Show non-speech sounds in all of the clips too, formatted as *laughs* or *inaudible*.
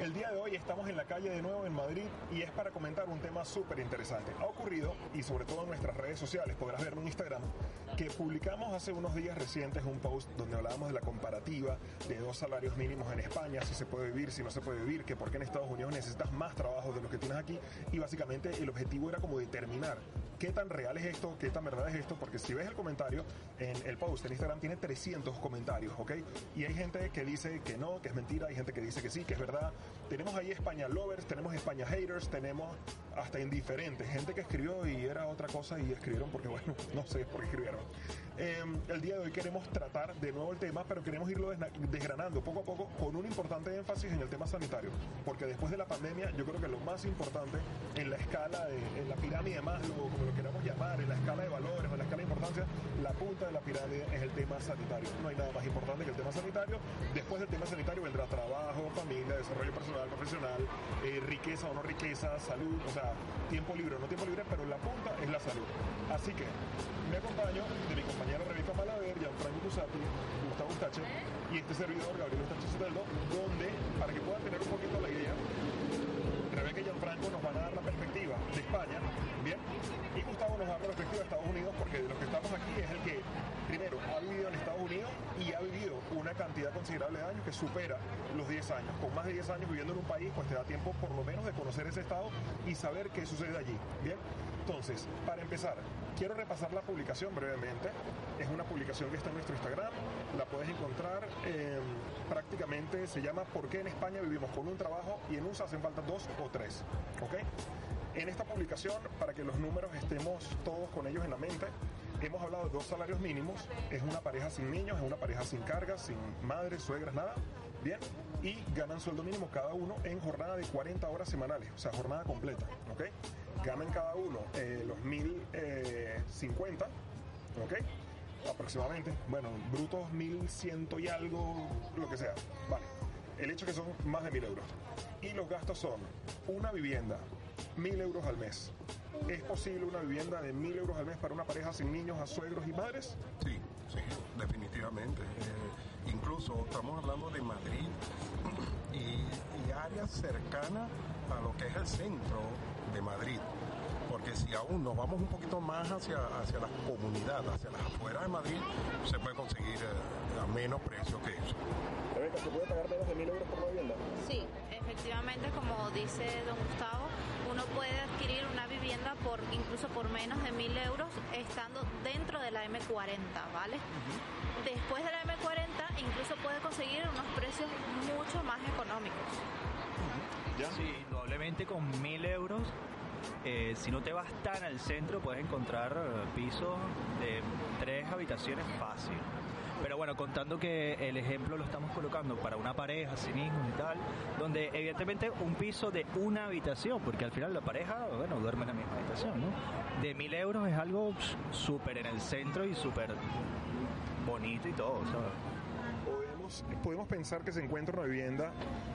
El día de hoy estamos en la calle de nuevo en Madrid y es para comentar un tema súper interesante. Ha ocurrido, y sobre todo en nuestras redes sociales, podrás verlo en Instagram, que publicamos hace unos días recientes un post donde hablábamos de la comparativa de dos salarios mínimos en España, si se puede vivir, si no se puede vivir, que por qué en Estados Unidos necesitas más trabajo de lo que tienes aquí. Y básicamente el objetivo era como determinar qué tan real es esto, qué tan verdad es esto, porque si ves el comentario en el post en Instagram tiene 300 comentarios, ¿ok? Y hay gente que dice que no, que es mentira, hay gente que dice que sí, que es verdad. Tenemos ahí España lovers, tenemos España haters, tenemos hasta indiferentes, gente que escribió y era otra cosa y escribieron porque, *laughs* bueno, no sé por qué escribieron. Em, el día de hoy queremos tratar de nuevo el tema, pero queremos irlo desgranando poco a poco con un importante énfasis en el tema sanitario, porque después de la pandemia yo creo que lo más importante en la escala, de, en la pirámide de Maslow, como lo queramos llamar, en la escala de valores o en la escala de importancia, la punta de la pirámide es el tema sanitario. No hay nada más importante que el tema sanitario. Después del tema sanitario vendrá trabajo, familia, desarrollo personal, profesional, eh, riqueza o no riqueza, salud, o sea, tiempo libre o no tiempo libre, pero la punta es la salud. Así que me acompaño de mi compañero Rebeca Malaver, Gianfranco Cusati, Gustavo Ustache y este servidor, Gabriel Ustache Soteldo, donde, para que puedan tener un poquito la idea, Rebeca y Gianfranco nos van a dar la perspectiva de España, ¿bien? Y Gustavo nos da la perspectiva de Estados Unidos porque de los que estamos aquí es el que, primero, ha vivido en Estados Unidos y ha vivido una cantidad considerable de años que supera los 10 años. Con más de 10 años viviendo en un país, pues te da tiempo por lo menos de conocer ese estado y saber qué sucede allí, ¿bien? Entonces, para empezar, quiero repasar la publicación brevemente. Es una publicación que está en nuestro Instagram. La puedes encontrar prácticamente, se llama ¿Por qué en España vivimos con un trabajo y en USA hacen falta dos o tres? ¿Ok? En esta publicación, para que los números estemos todos con ellos en la mente, hemos hablado de dos salarios mínimos. Es una pareja sin niños, es una pareja sin cargas, sin madres, suegras, nada. Bien. Y ganan sueldo mínimo cada uno en jornada de 40 horas semanales, o sea, jornada completa. ¿Ok? ganan cada uno eh, los 1050, eh, ¿ok? Aproximadamente, bueno, brutos 1100 y algo, lo que sea, vale. El hecho es que son más de 1000 euros. Y los gastos son una vivienda, 1000 euros al mes. ¿Es posible una vivienda de 1000 euros al mes para una pareja sin niños, a suegros y madres? Sí, sí, definitivamente. Eh, incluso estamos hablando de Madrid *clears throat* y, y áreas cercanas a lo que es el centro de Madrid. Porque si aún nos vamos un poquito más hacia, hacia las comunidades, hacia las afueras de Madrid, se puede conseguir eh, a menos precio que eso. ¿se puede pagar menos de mil euros por una vivienda? Sí, efectivamente, como dice don Gustavo, uno puede adquirir una vivienda por incluso por menos de mil euros estando dentro de la M40, ¿vale? Después de la M40 incluso puede conseguir unos precios mucho más económicos. Sí, probablemente con mil euros. Eh, si no te vas tan al centro, puedes encontrar eh, pisos de tres habitaciones fácil. Pero bueno, contando que el ejemplo lo estamos colocando para una pareja sin hijos y tal, donde evidentemente un piso de una habitación, porque al final la pareja, bueno, duerme en la misma habitación, ¿no? De mil euros es algo súper en el centro y súper bonito y todo, ¿Podemos, podemos pensar que se encuentra una vivienda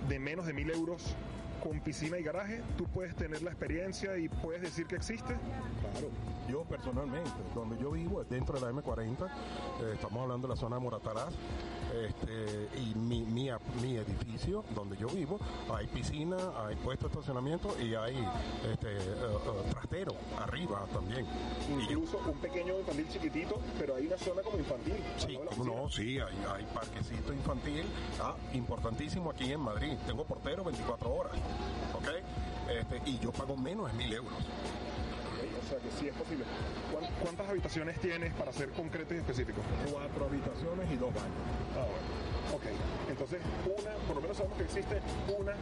de menos de mil euros con piscina y garaje, tú puedes tener la experiencia y puedes decir que existe? Claro, yo personalmente, donde yo vivo es dentro de la M40, eh, estamos hablando de la zona de Morataraz, este, y mi, mi, mi, edificio donde yo vivo, hay piscina, hay puesto de estacionamiento y hay este, uh, trastero arriba también. Incluso un pequeño infantil chiquitito, pero hay una zona como infantil. Sí, no, sí, hay, hay parquecito infantil, ah, importantísimo aquí en Madrid. Tengo portero 24 horas, ¿ok? Este, y yo pago menos de mil euros o sea que sí es posible. ¿Cuántas habitaciones tienes para ser concreto y específico? Cuatro habitaciones y dos baños. Ah, bueno. Ok, entonces una, por lo menos sabemos que existe una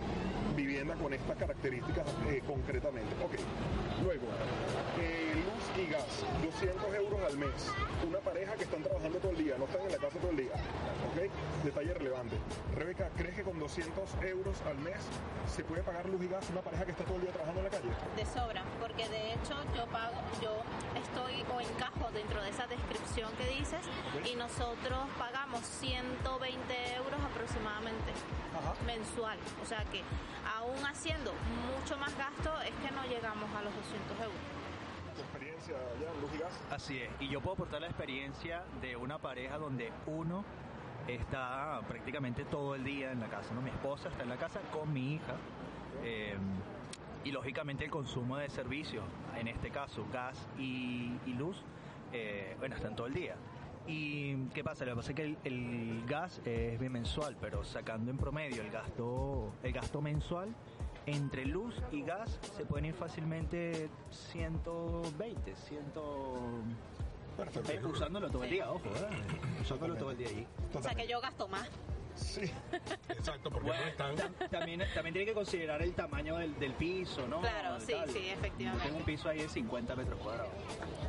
vivienda con estas características eh, concretamente. Ok, luego, eh, luz y gas, 200 euros al mes. Una pareja que están trabajando todo el día, no están en la casa todo el día. Ok, detalle relevante. Rebeca, ¿crees que con 200 euros al mes se puede pagar luz y gas una pareja que está todo el día trabajando en la calle? De sobra, porque de hecho yo pago, yo estoy o encajo dentro de esa descripción que dices y nosotros pagamos 120 euros aproximadamente mensual. O sea que aún haciendo mucho más gasto es que no llegamos a los 200 euros. ¿Tu experiencia ya, Luz y Gas? Así es, y yo puedo aportar la experiencia de una pareja donde uno está prácticamente todo el día en la casa, ¿no? Mi esposa está en la casa con mi hija. eh, y lógicamente el consumo de servicios, en este caso gas y, luz, eh, bueno, están todo el día. ¿Y qué pasa? Lo que pasa es que el, el gas es bimensual, pero sacando en promedio el gasto, el gasto mensual, entre luz y gas se pueden ir fácilmente 120, 100, Perfecto. usándolo todo el día, ojo, ¿eh? usándolo todo el día allí. O sea que yo gasto más. Sí. *laughs* Exacto, porque Bueno, no están... ta- también, también tiene que considerar el tamaño del, del piso, ¿no? Claro, sí, tal. sí, Yo efectivamente. Tengo un piso ahí de 50 metros cuadrados.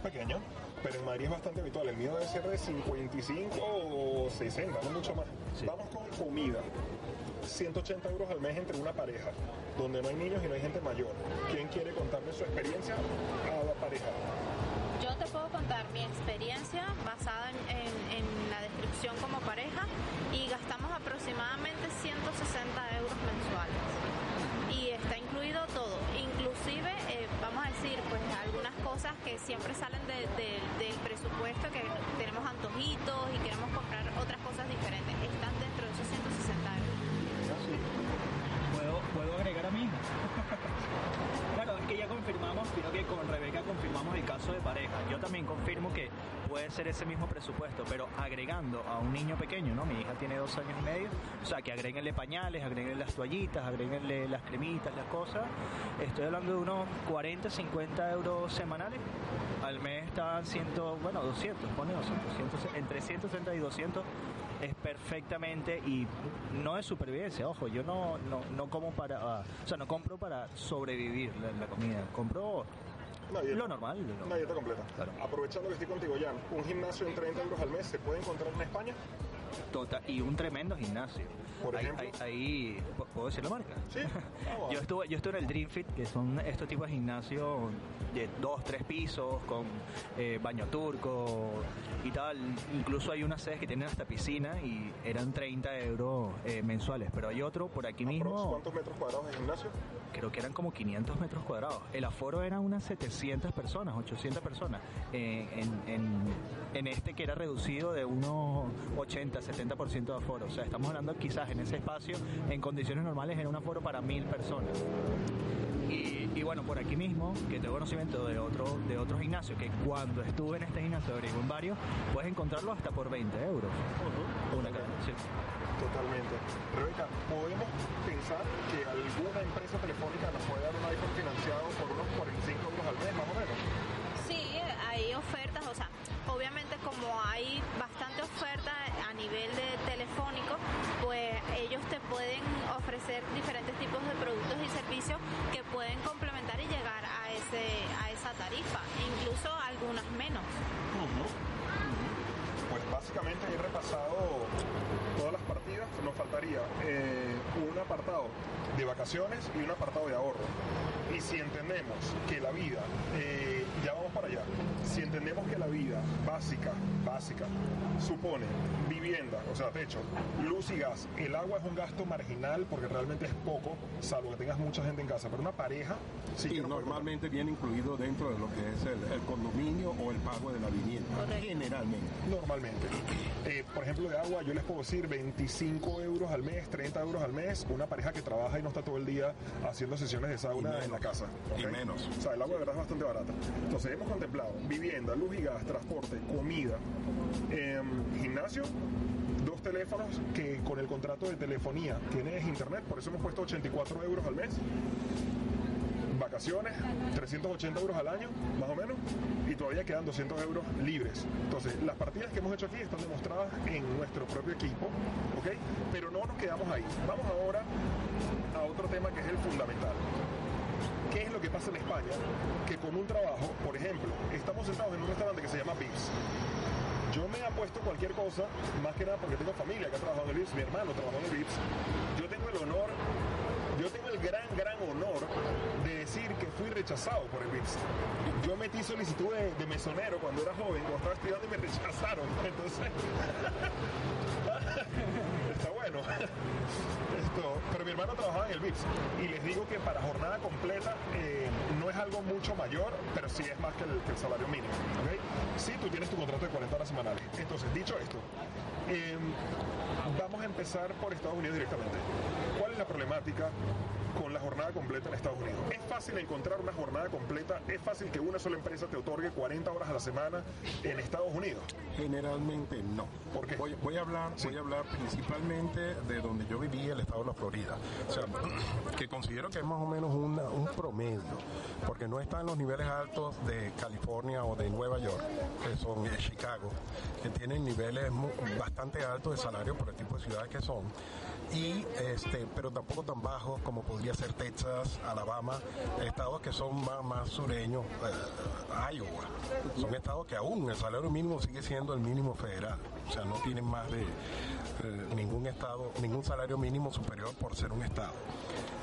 pequeño, pero en Madrid es bastante habitual. El mío debe ser de 55 o 60, no mucho más. Sí. Vamos con comida. 180 euros al mes entre una pareja, donde no hay niños y no hay gente mayor. ¿Quién quiere contarme su experiencia a la pareja? Contar mi experiencia basada en, en- en la descripción como pareja y gastamos aproximadamente 160 euros mensuales. Y está incluido todo, inclusive, eh, vamos a decir, pues algunas cosas que siempre salen de- de- del presupuesto, que tenemos antojitos y queremos comprar otras cosas diferentes, están dentro de esos 160 euros. ¿Puedo, puedo agregar a hija? *laughs* claro, es que ya confirmamos, creo que con Rebeca caso de pareja. Yo también confirmo que puede ser ese mismo presupuesto, pero agregando a un niño pequeño, ¿no? Mi hija tiene dos años y medio, o sea, que agréguenle pañales, agréguenle las toallitas, agréguenle las cremitas, las cosas. Estoy hablando de unos 40, 50 euros semanales. Al mes están 100, bueno, 200, pone 200, 100, entre 160 y 200 es perfectamente y no es supervivencia, ojo, yo no, no, no como para, ah, o sea, no compro para sobrevivir la, la comida, compro Dieta. lo normal. lo normal. Una dieta completa. Claro. Aprovechando que estoy contigo, Jan, un gimnasio en 30 euros al mes se puede encontrar en España. Total, y un tremendo gimnasio. Por Ahí- ejemplo. ahí, ahí- ¿pu- ¿puedo decir la marca? Sí. *laughs* Yo estuve, yo estuve en el Dream Fit, que son estos tipos de gimnasios de dos, tres pisos, con eh, baño turco y tal. Incluso hay unas sedes que tienen hasta piscina y eran 30 euros eh, mensuales. Pero hay otro por aquí mismo, ¿Cuántos metros cuadrados de gimnasio? Creo que eran como 500 metros cuadrados. El aforo eran unas 700 personas, 800 personas. eh, en, en, en este que era reducido de unos 80, 70% de aforo. O sea, estamos hablando quizás en ese espacio, en condiciones normales, era un aforo para mil personas. Y, y bueno, por aquí mismo, que tengo conocimiento de otro, de otro gimnasio, que cuando estuve en este gimnasio, averigué en varios, puedes encontrarlo hasta por 20 euros. Una cadena, sí. Totalmente. Rebeca, ¿podemos pensar que alguna empresa telefónica nos puede dar un iPhone financiado por unos 45 euros al mes, más o menos? Sí, hay ofertas, o sea, obviamente como hay bastante oferta a nivel de telefónico, ellos te pueden ofrecer diferentes tipos de productos y servicios que pueden complementar y llegar a ese a esa tarifa, incluso algunas menos. Pues básicamente he repasado todas las partidas. Nos faltaría eh, un apartado de vacaciones y un apartado de ahorro. Y si entendemos que la vida, eh, ya vamos para allá, si entendemos que la vida básica, básica, supone vivienda, o sea, techo, luz y gas, el agua es un gasto marginal porque realmente es poco, salvo que tengas mucha gente en casa, pero una pareja, sí Y que no puede normalmente viene incluido dentro de lo que es el, el condominio o el pago de la vivienda. Correcto. Generalmente. Normalmente. Eh, por ejemplo, de agua, yo les puedo decir 25 euros al mes, 30 euros al mes, una pareja que trabaja y no está todo el día haciendo sesiones de sauna menos. en la casa. Y menos. O sea, el agua de verdad es bastante barata. Entonces, hemos contemplado vivienda, luz y gas, transporte, comida, em, gimnasio, dos teléfonos que con el contrato de telefonía tienes internet, por eso hemos puesto 84 euros al mes vacaciones, 380 euros al año, más o menos, y todavía quedan 200 euros libres. Entonces, las partidas que hemos hecho aquí están demostradas en nuestro propio equipo, ¿ok? Pero no nos quedamos ahí. Vamos ahora a otro tema que es el fundamental. ¿Qué es lo que pasa en España? Que con un trabajo, por ejemplo, estamos sentados en un restaurante que se llama Vips. Yo me apuesto cualquier cosa, más que nada porque tengo familia que ha trabajado en el VIPS, mi hermano trabajó en el VIPS. Yo tengo el honor, yo tengo el gran, gran honor de decir que fui rechazado por el VIPS. Yo metí solicitud de, de mesonero cuando era joven, cuando estaba estudiando y me rechazaron. *laughs* Entonces, *laughs* está bueno. Pero mi hermano trabajaba en el VIPS y les digo que para jornada completa eh, no es algo mucho mayor, pero sí es más que el, que el salario mínimo. Sí, tú tienes tu contrato de 40 horas semanales. Entonces, dicho esto, Em, vamos a empezar por Estados Unidos directamente. ¿Cuál es la problemática con la jornada completa en Estados Unidos? ¿Es fácil encontrar una jornada completa? ¿Es fácil que una sola empresa te otorgue 40 horas a la semana en Estados Unidos? Generalmente no. ¿Por qué? Voy, voy a hablar, voy a hablar principalmente de donde yo viví, el estado la Florida. O sea, *clears throat* que considero que es más o menos un promedio, porque no está en los niveles altos de California o de Nueva York, que son eh, Chicago, que tienen niveles bastante altos de salario por el tipo de ciudades que son. Y este, pero tampoco tan bajos como podría ser Texas, Alabama, estados que son más, más sureños, eh, Iowa. Son estados que aún el salario mínimo sigue siendo el mínimo federal. O sea, no tienen más de eh, ningún estado, ningún salario mínimo superior por ser un estado.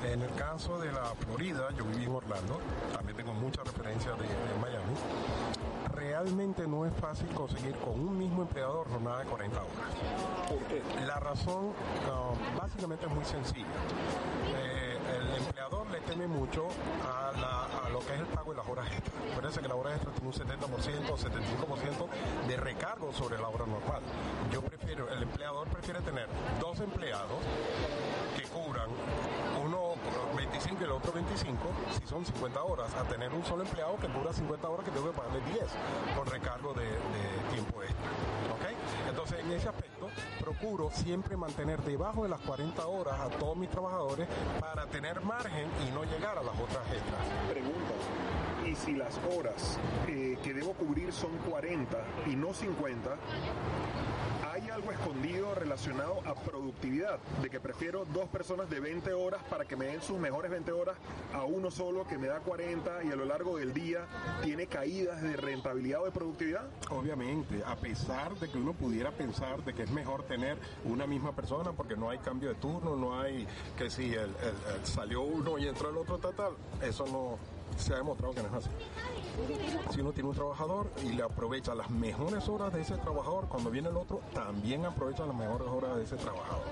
En el caso de la Florida, yo viví en Orlando, también tengo mucha referencia de, de Miami. Realmente no es fácil conseguir con un mismo empleador jornada de 40 horas. La razón ah, básicamente es muy sencilla. Eh, el empleador le teme mucho a, la- a lo que es el pago de las horas extras. Acuérdense que la hora extra tiene un 70% o 75% de recargo sobre la hora normal. Yo prefiero, el empleador prefiere tener dos empleados 25 y el otro 25, si son 50 horas, a tener un solo empleado que cubra 50 horas que tengo que pagarle 10 por recargo de, tiempo extra. ¿ok? Entonces, en ese aspecto, procuro siempre mantener debajo de las 40 horas a todos mis trabajadores para tener margen y no llegar a las otras extras. Pregunta. Y si las horas eh, que debo cubrir son 40 y no 50, ¿hay algo escondido relacionado a productividad? De que prefiero dos personas de 20 horas para que me den sus mejores 20 horas a uno solo que me da 40 y a lo largo del día tiene caídas de rentabilidad o de productividad? Obviamente, a pesar de que uno pudiera pensar de que es mejor tener una misma persona porque no hay cambio de turno, no hay que si el salió uno y entró el otro tal, tal, eso no se ha demostrado que no es así. Si uno tiene un trabajador y le aprovecha las mejores horas de ese trabajador, cuando viene el otro, también aprovecha las mejores horas de ese trabajador.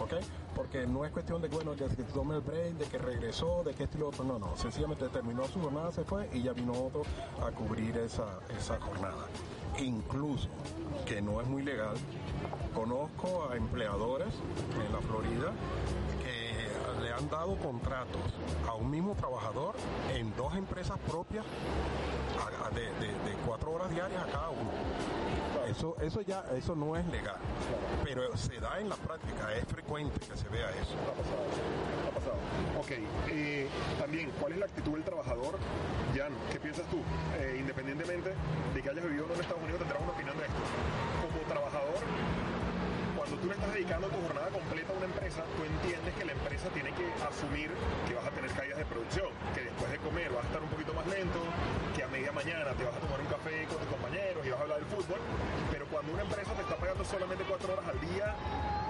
¿Ok? Porque no es cuestión de bueno, que, que tome el break, de que regresó, de que esto y lo otro. No, no. Sencillamente terminó su jornada, se fue y ya vino otro a cubrir esa, esa jornada. Incluso, que no es muy legal, conozco a empleadores en la Florida han dado contratos a un mismo trabajador en dos empresas propias de, cuatro horas diarias a cada uno. Eso, eso ya, eso no es legal, pero se da en la práctica, es frecuente que se vea eso. Ok. eh, también, ¿cuál es la actitud del trabajador? Jan, ¿qué piensas tú? Eh, independientemente de que hayas vivido en Estados Unidos, tendrás una opinión de esto. Como trabajador, cuando tú le dedicando tu jornada completa a una empresa, tú entiendes que la empresa tiene que asumir que vas a tener caídas de producción, que después de comer vas a estar un poquito más lento, que a media mañana te vas a tomar un café con tus compañeros y vas a hablar del fútbol, pero cuando una empresa te está pagando solamente cuatro horas al día,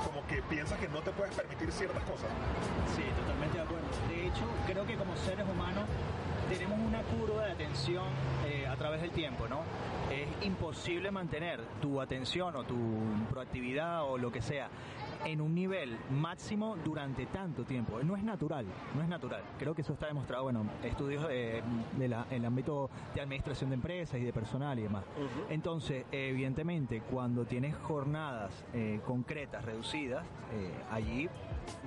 como que piensas que no te puedes permitir ciertas cosas. Sí, totalmente de acuerdo. De hecho, creo que como seres humanos tenemos una curva de atención eh, a través del tiempo, ¿no? Es imposible mantener tu atención o tu proactividad o lo que sea en un nivel máximo durante tanto tiempo. No es natural, no es natural. Creo que eso está demostrado, bueno, estudios de, de la- en el ámbito de administración de empresas y de personal y demás. Entonces, evidentemente, cuando tienes jornadas eh, concretas, reducidas, eh, allí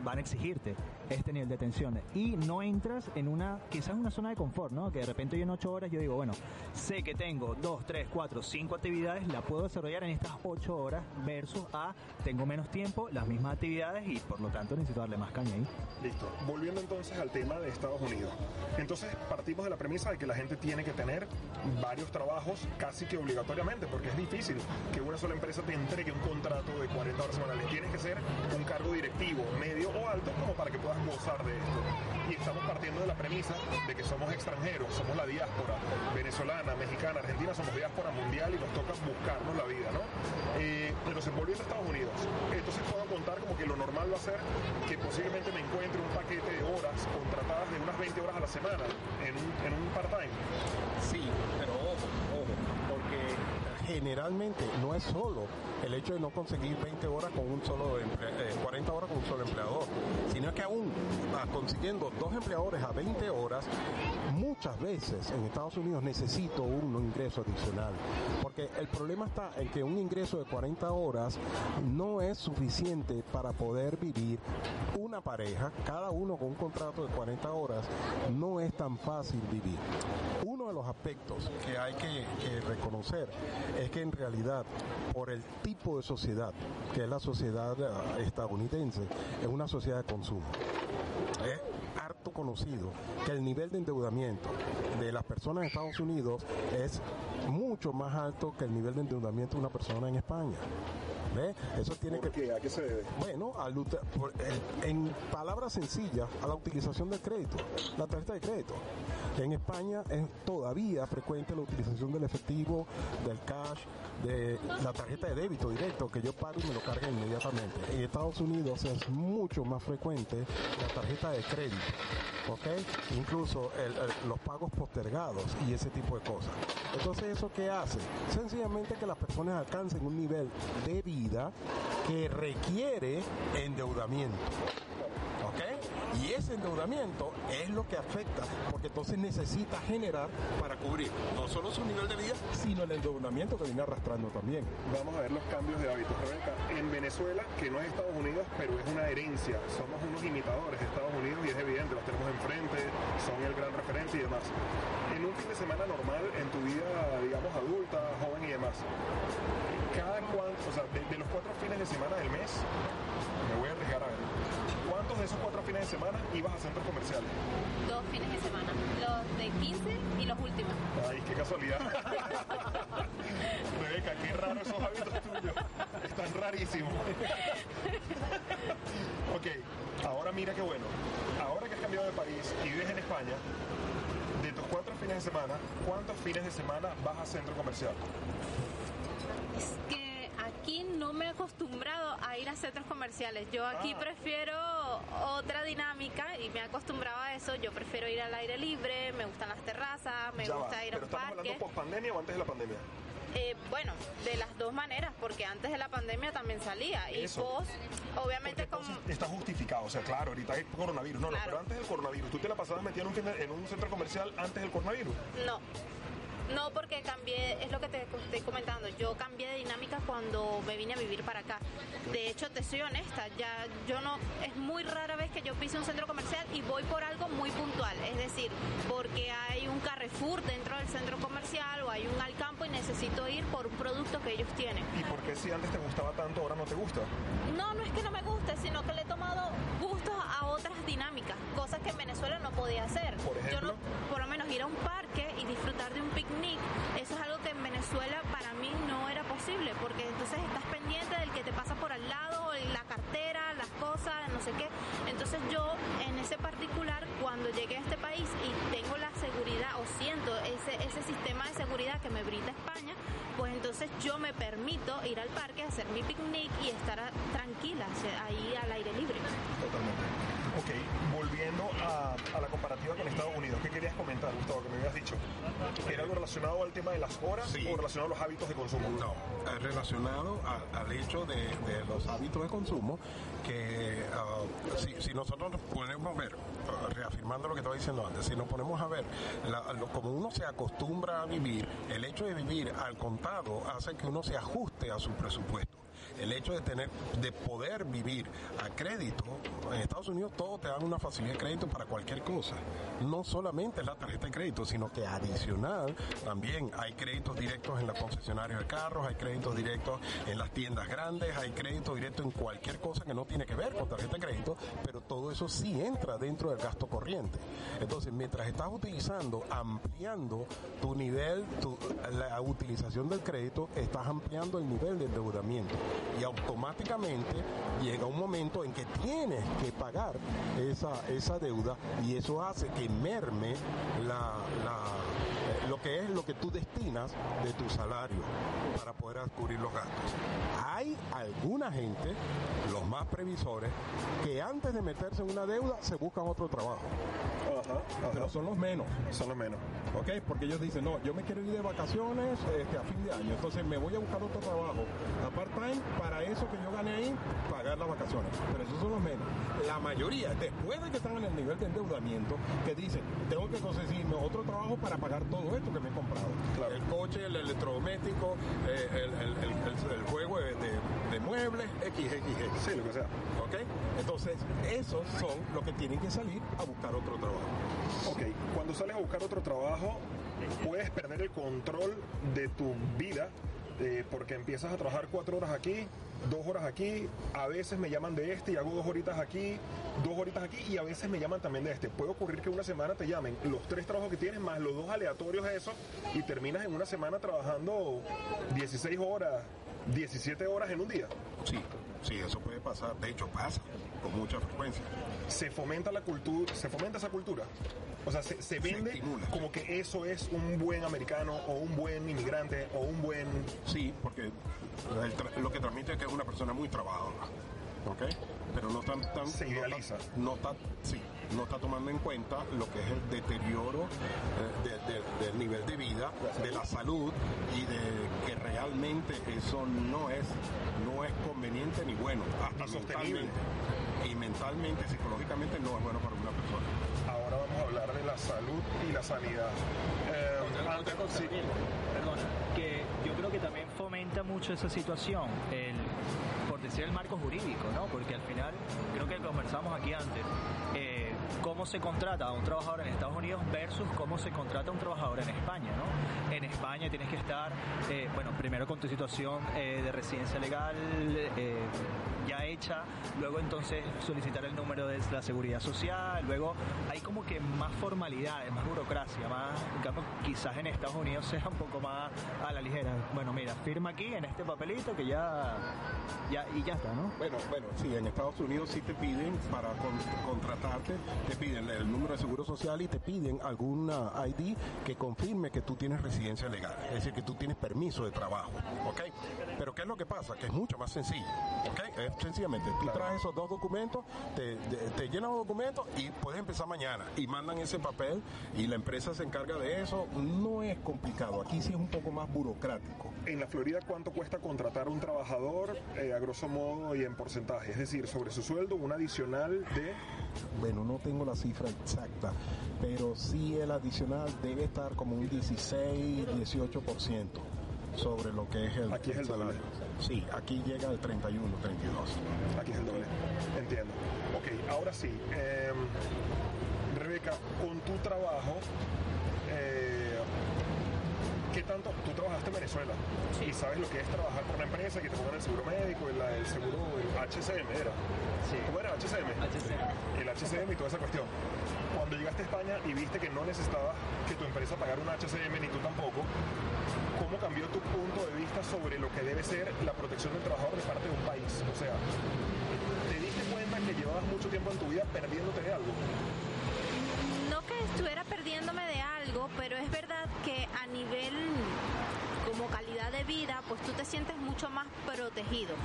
van a exigirte este nivel de atención y no entras en una, quizás una zona de confort, ¿no? Que de repente yo en ocho horas yo digo, bueno, sé que tengo dos, tres, cuatro, cinco actividades, la puedo desarrollar en estas ocho horas versus a tengo menos tiempo, las mismas actividades y por lo tanto necesito darle más caña ahí. Listo. Volviendo entonces al tema de Estados Unidos. Entonces partimos de la premisa de que la gente tiene que tener varios trabajos casi que obligatoriamente, porque es difícil que una sola empresa te entregue un contrato de 40 horas semanales. Tienes que ser un cargo directivo, medio o alto, como para que puedas gozar de esto. Y estamos partiendo de la premisa de que somos extranjeros, somos la diáspora venezolana, mexicana, argentina, somos diáspora mundial y nos toca buscarnos la vida, ¿no? Eh, entonces, volviendo a Estados Unidos, entonces puedo contar como que lo normal va a ser que posiblemente me encuentre un paquete de horas contratadas de unas 20 horas a la semana en un, en un part-time. Sí, pero ojo, ojo, porque generalmente no es solo el hecho de no conseguir 20 horas con un solo, 40 horas con un solo empleador, sino que aún consiguiendo dos empleadores a 20 horas, muchas veces en Estados Unidos necesito un ingreso adicional. Porque el problema está en que un ingreso de 40 horas no es suficiente para poder vivir una pareja, cada uno con un contrato de 40 horas, no es tan fácil vivir. Uno de los aspectos que hay que, reconocer es que en realidad, por el tipo de sociedad, que es la sociedad eh, estadounidense, es una sociedad de consumo harto conocido que el nivel de endeudamiento de las personas en Estados Unidos es mucho más alto que el nivel de endeudamiento de una persona en España. Eso tiene que... ¿A qué se debe? Bueno, en palabras sencillas, a la utilización del crédito, la tarjeta de crédito. En España es todavía frecuente la utilización del efectivo, del cash, de la tarjeta de débito directo que yo pago y me lo cargan inmediatamente. En Estados Unidos es mucho más frecuente la tarjeta de crédito. ¿ok? Incluso los pagos postergados y ese tipo de cosas. Entonces, ¿eso qué hace? Sencillamente que las personas alcancen un nivel de vida que requiere endeudamiento. Y ese endeudamiento es lo que afecta, porque entonces necesita generar para cubrir no solo su nivel de vida, sino el endeudamiento que viene arrastrando también. Vamos a ver los cambios de hábitos. En Venezuela, que no es Estados Unidos, pero es una herencia, somos unos imitadores de Estados Unidos y es evidente, los tenemos enfrente, son el gran referente y demás. En un fin de semana normal, en tu vida, digamos, adulta, joven y demás, o sea, de, de los cuatro fines de semana del mes, me voy a arriesgar a ver, ¿cuántos de esos cuatro fines de semana ibas a centros comerciales? Dos fines de semana, los de 15 y los últimos. Ay, qué casualidad. *laughs* Rebeca, qué raro esos hábitos tuyos. Están rarísimos. ok, ahora mira qué bueno. Ahora que has cambiado de país y vives en España, de tus cuatro fines de semana, ¿cuántos fines de semana vas a centro comercial? Es que aquí no me he acostumbrado a ir a centros comerciales. Yo aquí ah. prefiero otra dinámica y me he acostumbrado a eso. Yo prefiero ir al aire libre, me gustan las terrazas, me gusta ir a un ¿Pero hablando post pandemia o antes de la pandemia? Eh, bueno, de las dos maneras, porque antes de la pandemia también salía. Y post, obviamente como... Está justificado, o sea, claro, ahorita hay coronavirus. No, no, pero antes del coronavirus, ¿tú te la pasabas metida en un, en un centro comercial antes del coronavirus? No. No, porque cambié, es lo que te estoy comentando, yo cambié de dinámica cuando me vine a vivir para acá. De hecho, te soy honesta, ya yo no, es muy rara vez que yo pise un centro comercial y voy por algo muy puntual, es decir, porque hay un Carrefour dentro del centro comercial o hay un Alcampo y necesito ir por un producto que ellos tienen. ¿Y por qué si antes te gustaba tanto, ahora no te gusta? No, no es que no me guste, sino que le he tomado gusto a otras dinámicas, cosas que en Venezuela no podía hacer. Por ejemplo, yo por lo menos ir a un parque y disfrutar de un picnic eso es algo que en Venezuela para mí no era posible, porque entonces estás pendiente del que te pasa por al lado, la cartera, las cosas, no sé qué. Entonces yo en ese particular, cuando llegué a este país y tengo la seguridad o siento ese, ese sistema de seguridad que me brinda España, pues entonces yo me permito ir al parque, hacer mi picnic y estar tranquila, ahí al aire libre. Totalmente. Volviendo a, la comparativa con Estados Unidos, ¿qué querías comentar, Gustavo, que me habías dicho? ¿Era algo relacionado al tema de las horas o relacionado a los hábitos de consumo? No, es relacionado al hecho de, los hábitos de consumo que uh, si, nosotros nos ponemos a ver, uh, reafirmando lo que estaba diciendo antes, si nos ponemos a ver como uno se acostumbra a vivir, el hecho de vivir al contado hace que uno se ajuste a su presupuesto el hecho de tener, de poder vivir a crédito, en Estados Unidos todo te dan una facilidad de crédito para cualquier cosa. No solamente la tarjeta de crédito, sino que adicional también hay créditos directos en la concesionaria de carros, hay créditos directos en las tiendas grandes, hay créditos directos en cualquier cosa que no tiene que ver con tarjeta de crédito, pero todo eso sí entra dentro del gasto corriente. Entonces, mientras estás utilizando, ampliando tu nivel, tu, la utilización del crédito, estás ampliando el nivel de endeudamiento. Y automáticamente llega un momento en que tienes que pagar esa, esa deuda y eso hace que merme la, eh, lo que es lo que tú destinas de tu salario para poder cubrir los gastos. Hay alguna gente, los más previsores, que antes de meterse en una deuda se buscan otro trabajo. Pero son los menos. Son los menos. ¿Ok? Porque ellos dicen, no, yo me quiero ir de vacaciones este, a fin de año, entonces me voy a buscar otro trabajo a part-time para eso que yo gané ahí, pagar las vacaciones. Pero esos son los menos. La mayoría, después de que están en el nivel de endeudamiento, que dicen, tengo que conseguirme otro trabajo para pagar todo esto que me he comprado. El coche, el electrodoméstico, eh, el, juego de, de, muebles, XXX. Sí, lo que sea. ¿Ok? Entonces, esos son los que tienen que salir a buscar otro trabajo. Ok, cuando sales a buscar otro trabajo, puedes perder el control de tu vida eh, porque empiezas a trabajar cuatro horas aquí, dos horas aquí, a veces me llaman de este y hago dos horitas aquí, dos horitas aquí y a veces me llaman también de este. Puede ocurrir que una semana te llamen los tres trabajos que tienes más los dos aleatorios eso y terminas en una semana trabajando 16 horas, 17 horas en un día. Sí, sí, eso puede pasar, de hecho pasa con mucha frecuencia. Se fomenta la cultura, se fomenta esa cultura. O sea, se, vende como que eso es un buen americano o un buen inmigrante o un buen... Sí, porque lo que transmite es que es una persona muy trabajadora. ¿Ok? Pero no tan... tan se idealiza. No está, sí, no está tomando en cuenta lo que es el deterioro eh, del nivel de vida, de la salud y de que realmente eso no es, no es conveniente ni bueno. Hasta mentalmente. Y mentalmente, psicológicamente no es bueno para una persona ahora vamos a hablar de la salud y la sanidad. Eh, cosa, perdona, que yo creo que también fomenta mucho esa situación, el, por decir el marco jurídico, ¿no? Porque al final, creo que conversamos aquí antes, eh, cómo se contrata a un trabajador en Estados Unidos versus cómo se contrata a un trabajador en España, ¿no? En España tienes que estar, eh, bueno, primero con tu situación de residencia legal, ya hecha, luego entonces solicitar el número de la seguridad social, luego hay como que más formalidades, más burocracia, más, quizás en Estados Unidos *laughs* sea un poco más a la ligera. Bueno, mira, firma aquí en este papelito que ya, ya y ya está, ¿no? Bueno, bueno, sí, en Estados Unidos sí te piden para contratarte, te piden el número de seguro social y te piden alguna ID que confirme que tú tienes residencia legal, es decir, que tú tienes permiso de trabajo, ¿ok? Pero ¿qué es lo que pasa? Que es mucho más sencillo, ¿ok? Sencillamente, tú traes esos dos documentos, te, te, llenas los documentos y puedes empezar mañana. Y mandan ese papel y la empresa se encarga de eso. No es complicado, aquí sí es un poco más burocrático. En la Florida, ¿cuánto cuesta contratar un trabajador eh, a grosso modo y en porcentaje? Es decir, sobre su sueldo, un adicional de... Bueno, no tengo la cifra exacta, pero sí el adicional debe estar como un 16, 18% sobre lo que es el, aquí es el salario. Sí, aquí llega al 31, 32. Aquí es el doble. Entiendo. Ok, ahora sí. Em, Rebeca, con tu trabajo, eh, ¿qué tanto? Tú trabajaste en Venezuela y sabes lo que es trabajar por una empresa que te pongan el seguro médico, el, el seguro, el HCM, ¿era? Sí. ¿Cómo era? HCM. HCM. El HCM y toda esa cuestión. Cuando llegaste a España y viste que no necesitabas que tu empresa pagara un HCM ni tú tampoco, ¿cómo cambió tu punto de vista sobre lo que debe ser la protección del trabajador de parte de un país? O sea, ¿te diste cuenta que llevabas mucho tiempo en tu vida perdiéndote de algo? No que estuviera perdiéndome de algo, pero es verdad que a nivel vida, pues tú te sientes mucho más protegido.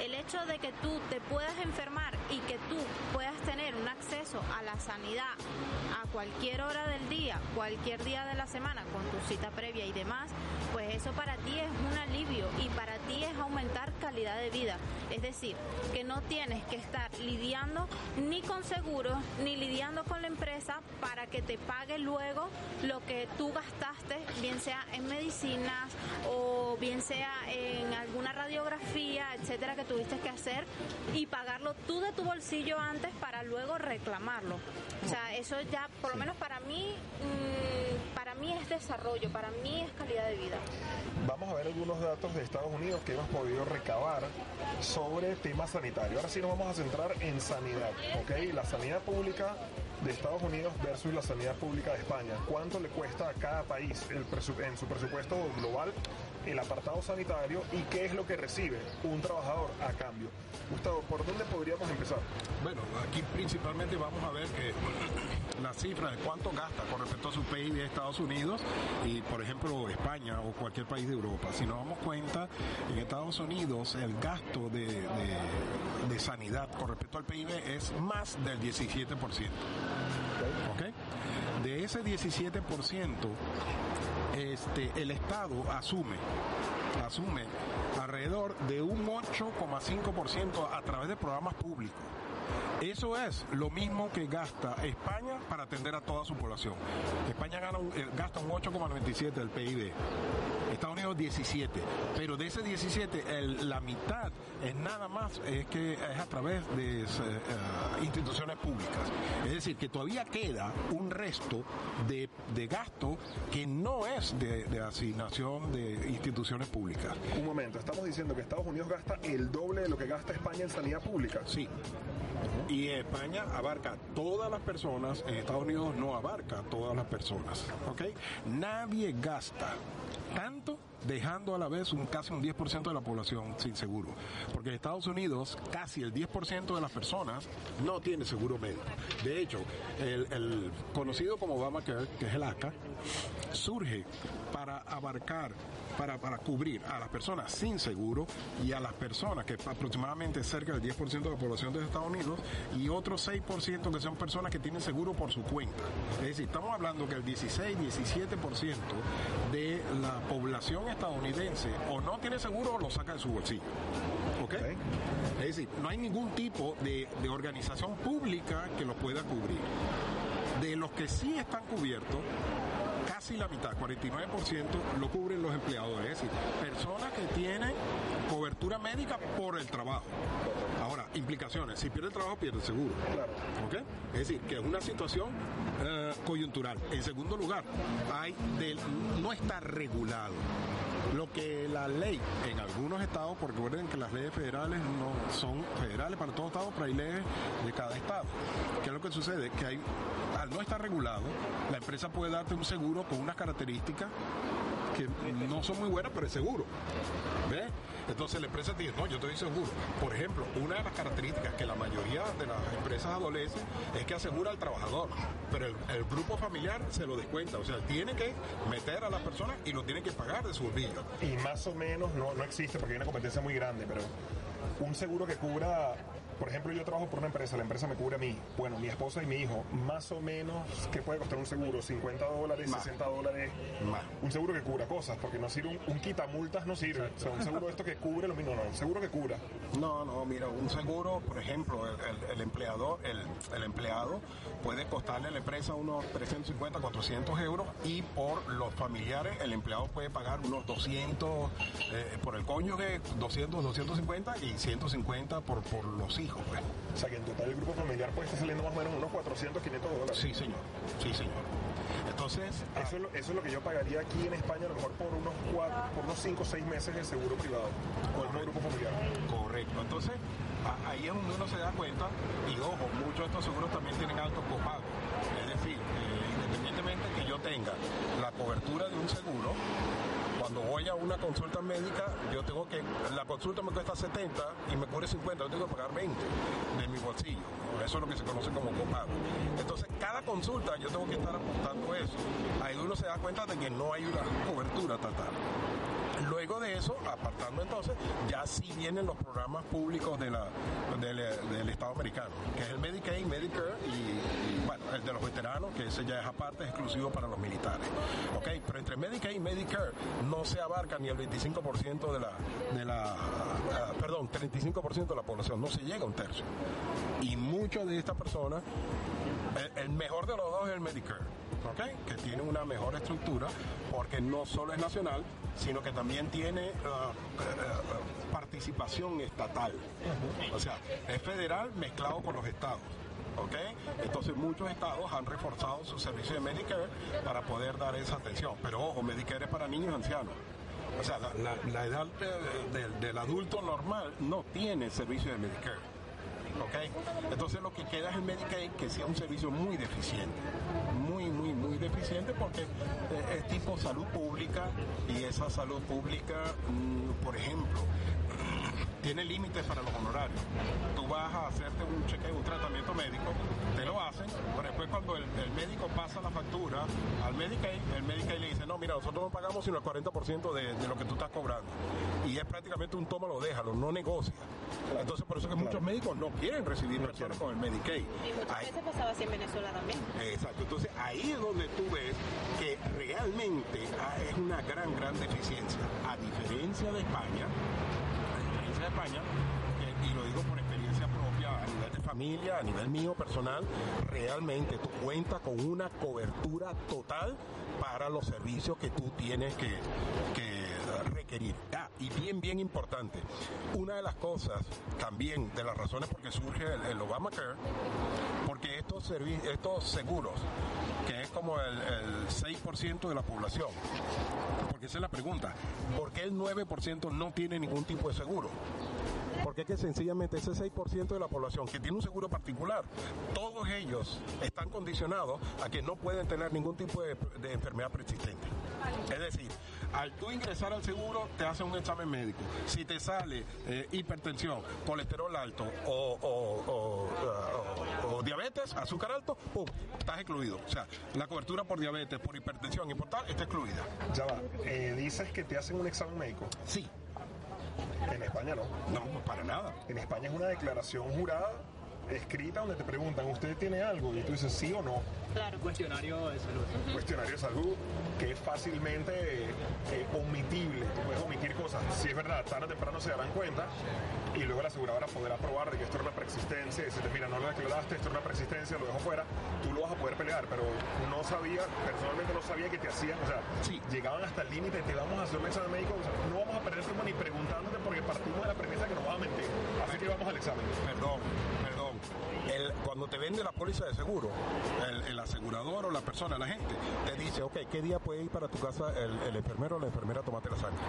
El hecho de que tú te puedas enfermar y que tú puedas tener un acceso a la sanidad a cualquier hora del día, cualquier día de la semana, con tu cita previa y demás, pues eso para ti es un alivio y para ti es aumentar calidad de vida. Es decir, que no tienes que estar lidiando ni con seguros ni lidiando con la empresa para que te pague luego lo que tú gastaste, bien sea en medicinas o bien sea en alguna radiografía, etcétera, que tuviste que hacer y pagarlo tú de tu bolsillo antes para luego reclamarlo. O sea, eso ya, por lo menos para mí, mm, para mí es desarrollo, para mí es calidad de vida. Vamos a ver algunos datos de Estados Unidos que hemos podido recabar sobre temas sanitarios. Ahora sí nos vamos a centrar en sanidad, ¿ok? La sanidad pública de Estados Unidos versus la sanidad pública de España. ¿Cuánto le cuesta a cada país el en su presupuesto global el apartado sanitario y qué es lo que recibe un trabajador a cambio? Gustavo, ¿por dónde podríamos empezar? Bueno, aquí principalmente vamos a ver que la cifra de cuánto gasta con respecto a su PIB de Estados Unidos y, por ejemplo, España o cualquier país de Europa. Si nos damos cuenta, en Estados Unidos el gasto de, de sanidad con respecto al PIB es más del 17%. ¿Ok? De ese 17%, este, el Estado asume, asume alrededor de un 8,5% a través de programas públicos. Eso es lo mismo que gasta España para atender a toda su población. España gana un, eh, gasta un 8,97 del PIB. Estados Unidos 17. Pero de ese 17, la mitad es nada más es que es a través de eh, eh, instituciones públicas. Es decir, que todavía queda un resto de, gasto que no es de, de asignación de instituciones públicas. Un momento, estamos diciendo que Estados Unidos gasta el doble de lo que gasta España en sanidad pública. Sí. Y España abarca todas las personas, en Estados Unidos no abarca todas las personas. ¿Ok? Nadie gasta tanto dejando a la vez un casi un 10% de la población sin seguro. Porque en Estados Unidos casi el 10% de las personas no tiene seguro médico. De hecho, el, conocido como Obamacare, que es el ACA, surge para abarcar, para, para cubrir a las personas sin seguro y a las personas que aproximadamente cerca del 10% de la población de Estados Unidos y otros 6% que son personas que tienen seguro por su cuenta. Es decir, estamos hablando que el 16, 17% de la población estadounidense o no tiene seguro o lo saca de su bolsillo. ¿Ok? Es decir, no hay ningún tipo de, de organización pública que lo pueda cubrir. De los que sí están cubiertos, casi la mitad, 49%, lo cubren los empleadores, es decir, personas que tienen cobertura médica por el trabajo. Ahora, implicaciones, si pierde el trabajo, pierde el seguro. ¿Ok? Es decir, que es una situación eh, coyuntural. En segundo lugar, hay del, no está regulado. Lo que la ley en algunos estados, porque recuerden que las leyes federales no son federales para todos estados, pero hay leyes de cada estado. ¿Qué es lo que sucede? Que hay, al no estar regulado, la empresa puede darte un seguro con unas características que no son muy buenas, pero es seguro. ¿Ves? Entonces la empresa dice, no, yo estoy seguro. Por ejemplo, una de las características que la mayoría de las empresas adolecen es que asegura al trabajador, pero el, grupo familiar se lo descuenta, o sea, tiene que meter a las personas y lo tiene que pagar de su bolsillo. Y más o menos no, no existe porque hay una competencia muy grande, pero un seguro que cubra por ejemplo, yo trabajo por una empresa, la empresa me cubre a mí, bueno, mi esposa y mi hijo, más o menos, ¿qué puede costar un seguro? ¿50 dólares, 60 dólares? Un seguro que cubra cosas, porque no sirve, un, quitamultas no sirve. O sea, un seguro esto que cubre lo mismo, no, un seguro que cubra. No, no, mira, un seguro, por ejemplo, el, empleador, el, empleado puede costarle a la empresa unos 350, 400 euros y por los familiares el empleado puede pagar unos 200, eh, por el cónyuge 200, 250 y 150 por, por los hijos. Pues. O sea que en total el grupo familiar puede estar saliendo más o menos unos 400, 500 dólares. Sí, señor. Sí, señor. Entonces, eso, es lo, eso es lo que yo pagaría aquí en España, a lo mejor por unos cuatro, por unos 5 o 6 meses de seguro privado con el grupo familiar. Correcto. Entonces, ahí es donde uno se da cuenta, y ojo, muchos de estos seguros también tienen altos copagos. Es decir, eh, independientemente que yo tenga la cobertura de un seguro, cuando voy a una consulta médica, yo tengo que, la consulta me cuesta 70 y me cubre 50, yo tengo que pagar 20 de mi bolsillo. Eso es lo que se conoce como copago. Entonces, cada consulta yo tengo que estar apuntando eso. Ahí uno se da cuenta de que no hay una cobertura total. Luego de eso, apartando entonces, ya sí vienen los programas públicos del Estado americano, que es el Medicaid, Medicare y, bueno, el de los veteranos, que ese ya es aparte, exclusivo para los militares. Ok, pero entre Medicaid y Medicare no se abarca ni el 25% de la, de la uh, perdón, 35% de la población, no se llega a un tercio. Y muchas de estas personas, el mejor de los dos es el Medicare que tiene una mejor estructura porque no solo es nacional, sino que también tiene uh, uh, participación estatal. O sea, es federal mezclado con los estados. ¿Okay? Entonces muchos estados han reforzado su servicio de Medicare para poder dar esa atención. Pero ojo, Medicare es para niños y ancianos. O sea, la, edad del adulto normal no tiene servicio de Medicare. Entonces lo que queda es el Medicaid, que sea un servicio muy deficiente, muy, muy, muy deficiente porque eh, es tipo salud pública y esa salud pública, mm, por ejemplo, tiene límites para los honorarios. Tú vas a hacerte un cheque, un tratamiento médico, te lo hacen, pero después cuando el, médico pasa la factura al Medicaid, el Medicaid le dice, no, mira, nosotros no pagamos sino el 40% de, de, lo que tú estás cobrando. Y es prácticamente un tómalo, déjalo, no negocia. Entonces por eso que muchos médicos no quieren recibir personas con el Medicaid. Y muchas veces pasaba así en Venezuela también. Exacto, entonces ahí es donde tú ves que realmente es una gran, gran deficiencia. A diferencia de España, España, y lo digo por experiencia propia a nivel de familia, a nivel mío personal, realmente tú cuentas con una cobertura total para los servicios que tú tienes que, que Ah, y bien, bien importante, una de las cosas también de las razones por que surge el, el Obamacare, porque estos, estos seguros, que es como el, el 6% de la población, porque esa es la pregunta, ¿por qué el 9% no tiene ningún tipo de seguro? Porque es que sencillamente ese 6% de la población que tiene un seguro particular, todos ellos están condicionados a que no pueden tener ningún tipo de, enfermedad persistente. Es decir, al tú ingresar al seguro te hacen un examen médico. Si te sale eh, hipertensión, colesterol alto o, o, o, o, diabetes, azúcar alto, ¡pum! estás excluido. O sea, la cobertura por diabetes, por hipertensión y por tal está excluida. Ya va, eh, dices que te hacen un examen médico. Sí. En España no. No, para nada. En España es una declaración jurada escrita donde te preguntan, ¿usted tiene algo? Y tú dices sí o no. Claro. Cuestionario de salud. Cuestionario de salud que es fácilmente eh, omitible. Tú puedes omitir cosas. Si es verdad, tarde o temprano se darán cuenta y luego la aseguradora podrá probar de que esto es una preexistencia. Y decirte, mira, no lo declaraste, esto es una preexistencia, lo dejo fuera. Tú lo vas a poder pelear, pero no sabía, personalmente no sabía que te hacían, o sea, sí. llegaban hasta el límite, te vamos a hacer un examen médico, o sea, no vamos a perder tiempo ni preguntándote porque partimos de la premisa que nos vas a mentir. Así que vamos al examen. Perdón, cuando te vende la póliza de seguro, el, asegurador o la persona, la gente, te dice, ok, ¿qué día puede ir para tu casa el, enfermero o la enfermera a la sangre?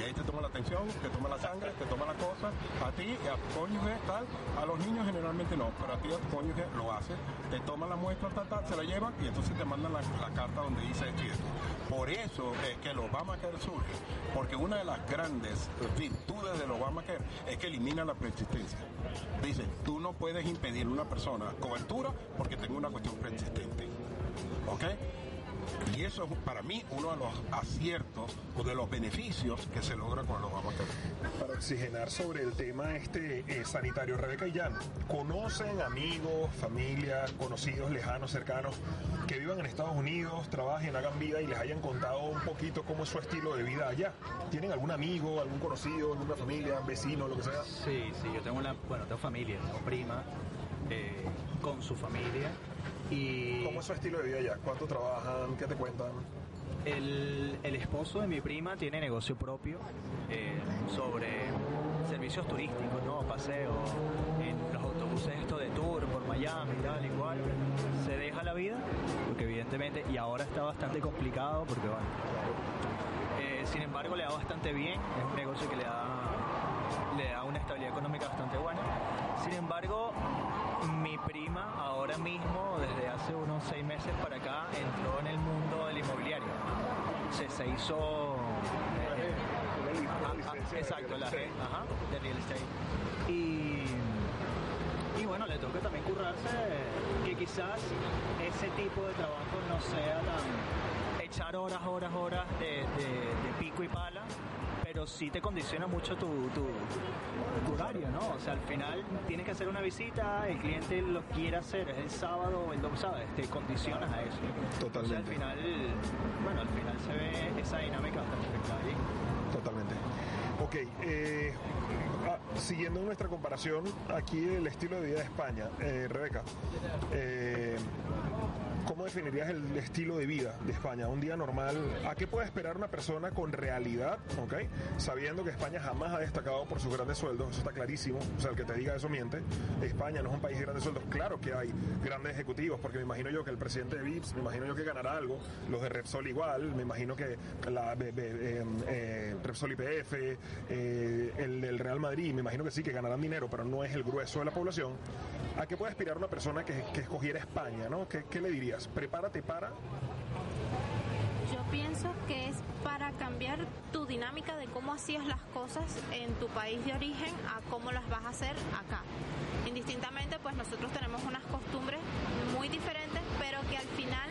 y ahí te toma la atención, te toma la sangre, te toma la cosa, a ti, a tu cónyuge, tal, a los niños generalmente no, pero a ti, a tu cónyuge lo hace, te toma la muestra, tal, tal, se la llevan y entonces te mandan la, la carta donde dice esto y esto. Por eso es que el Obamacare surge, porque una de las grandes virtudes del Obamacare es que elimina la preexistencia. Dice, tú no puedes impedir a una persona cobertura porque tenga una cuestión preexistente. ¿Ok? Y eso es para mí uno de los aciertos o de los beneficios que se logra con el Obamacare. Para oxigenar sobre el tema este eh, sanitario, Rebeca y Jan, ¿conocen amigos, familia, conocidos, lejanos, cercanos, que vivan en Estados Unidos, trabajen, hagan vida y les hayan contado un poquito cómo es su estilo de vida allá? ¿Tienen algún amigo, algún conocido, alguna familia, vecino, lo que sea? Sí, sí, yo tengo una, bueno, tengo familia, tengo prima, eh, con su familia. Y ¿Cómo es su estilo de vida allá? ¿Cuánto trabajan? ¿Qué te cuentan? El, el esposo de mi prima tiene negocio propio eh, sobre servicios turísticos, ¿no? Paseos en los autobuses esto de tour por Miami y tal, igual. Se deja la vida, porque evidentemente, y ahora está bastante complicado porque, bueno, eh, sin embargo le da bastante bien, es un negocio que le da, le da una estabilidad económica bastante buena. Sin embargo, mi prima ahora mismo, desde hace unos seis meses para acá, entró en el mundo del inmobiliario. Se, se hizo... Eh, ah, ah, exacto, la red de real estate. Y, y bueno, le toca también currarse que quizás ese tipo de trabajo no sea tan echar horas, horas, horas de pico y pala, pero sí te condiciona mucho tu, tu, tu, horario, ¿no? O sea, al final tienes que hacer una visita, el cliente lo quiere hacer, es el sábado o el domingo, ¿sabes? Te condicionas a eso. Totalmente. O sea, al final, bueno, al final se ve esa dinámica bastante ahí. Totalmente. Ok, eh, ah, siguiendo nuestra comparación, aquí el estilo de vida de España, eh, Rebeca, eh, ¿cómo definirías el estilo de vida de España? Un día normal, ¿a qué puede esperar una persona con realidad, ok? Sabiendo que España jamás ha destacado por sus grandes sueldos, eso está clarísimo. O sea, el que te diga eso miente. España no es un país de grandes sueldos. Claro que hay grandes ejecutivos, porque me imagino yo que el presidente de VIPS, me imagino yo que ganará algo. Los de Repsol igual, me imagino que la eh, eh, Repsol IPF, eh, el del Real Madrid, me imagino que sí, que ganarán dinero, pero no es el grueso de la población. ¿A qué puede aspirar una persona que, escogiera España, no? ¿Qué, ¿Qué le Prepárate para yo pienso que es para cambiar tu dinámica de cómo hacías las cosas en tu país de origen a cómo las vas a hacer acá. Indistintamente, pues nosotros tenemos unas costumbres muy diferentes, pero que al final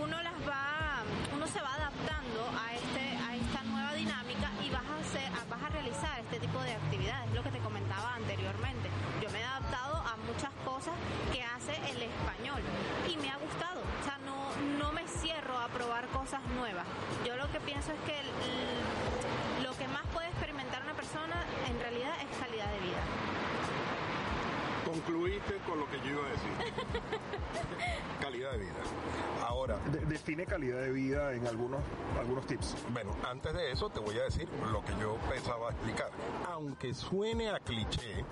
uno las va, uno se va adaptando a este, a esta nueva dinámica y vas a hacer, vas a realizar este tipo de actividades, lo que te comentaba anteriormente. Yo me he adaptado a muchas cosas pienso es que lo que más puede experimentar una persona en realidad es calidad de vida. Concluiste con lo que yo iba a decir. *laughs* calidad de vida. Ahora. define calidad de vida en algunos, algunos tips. Bueno, antes de eso te voy a decir lo que yo pensaba explicar. Aunque suene a cliché,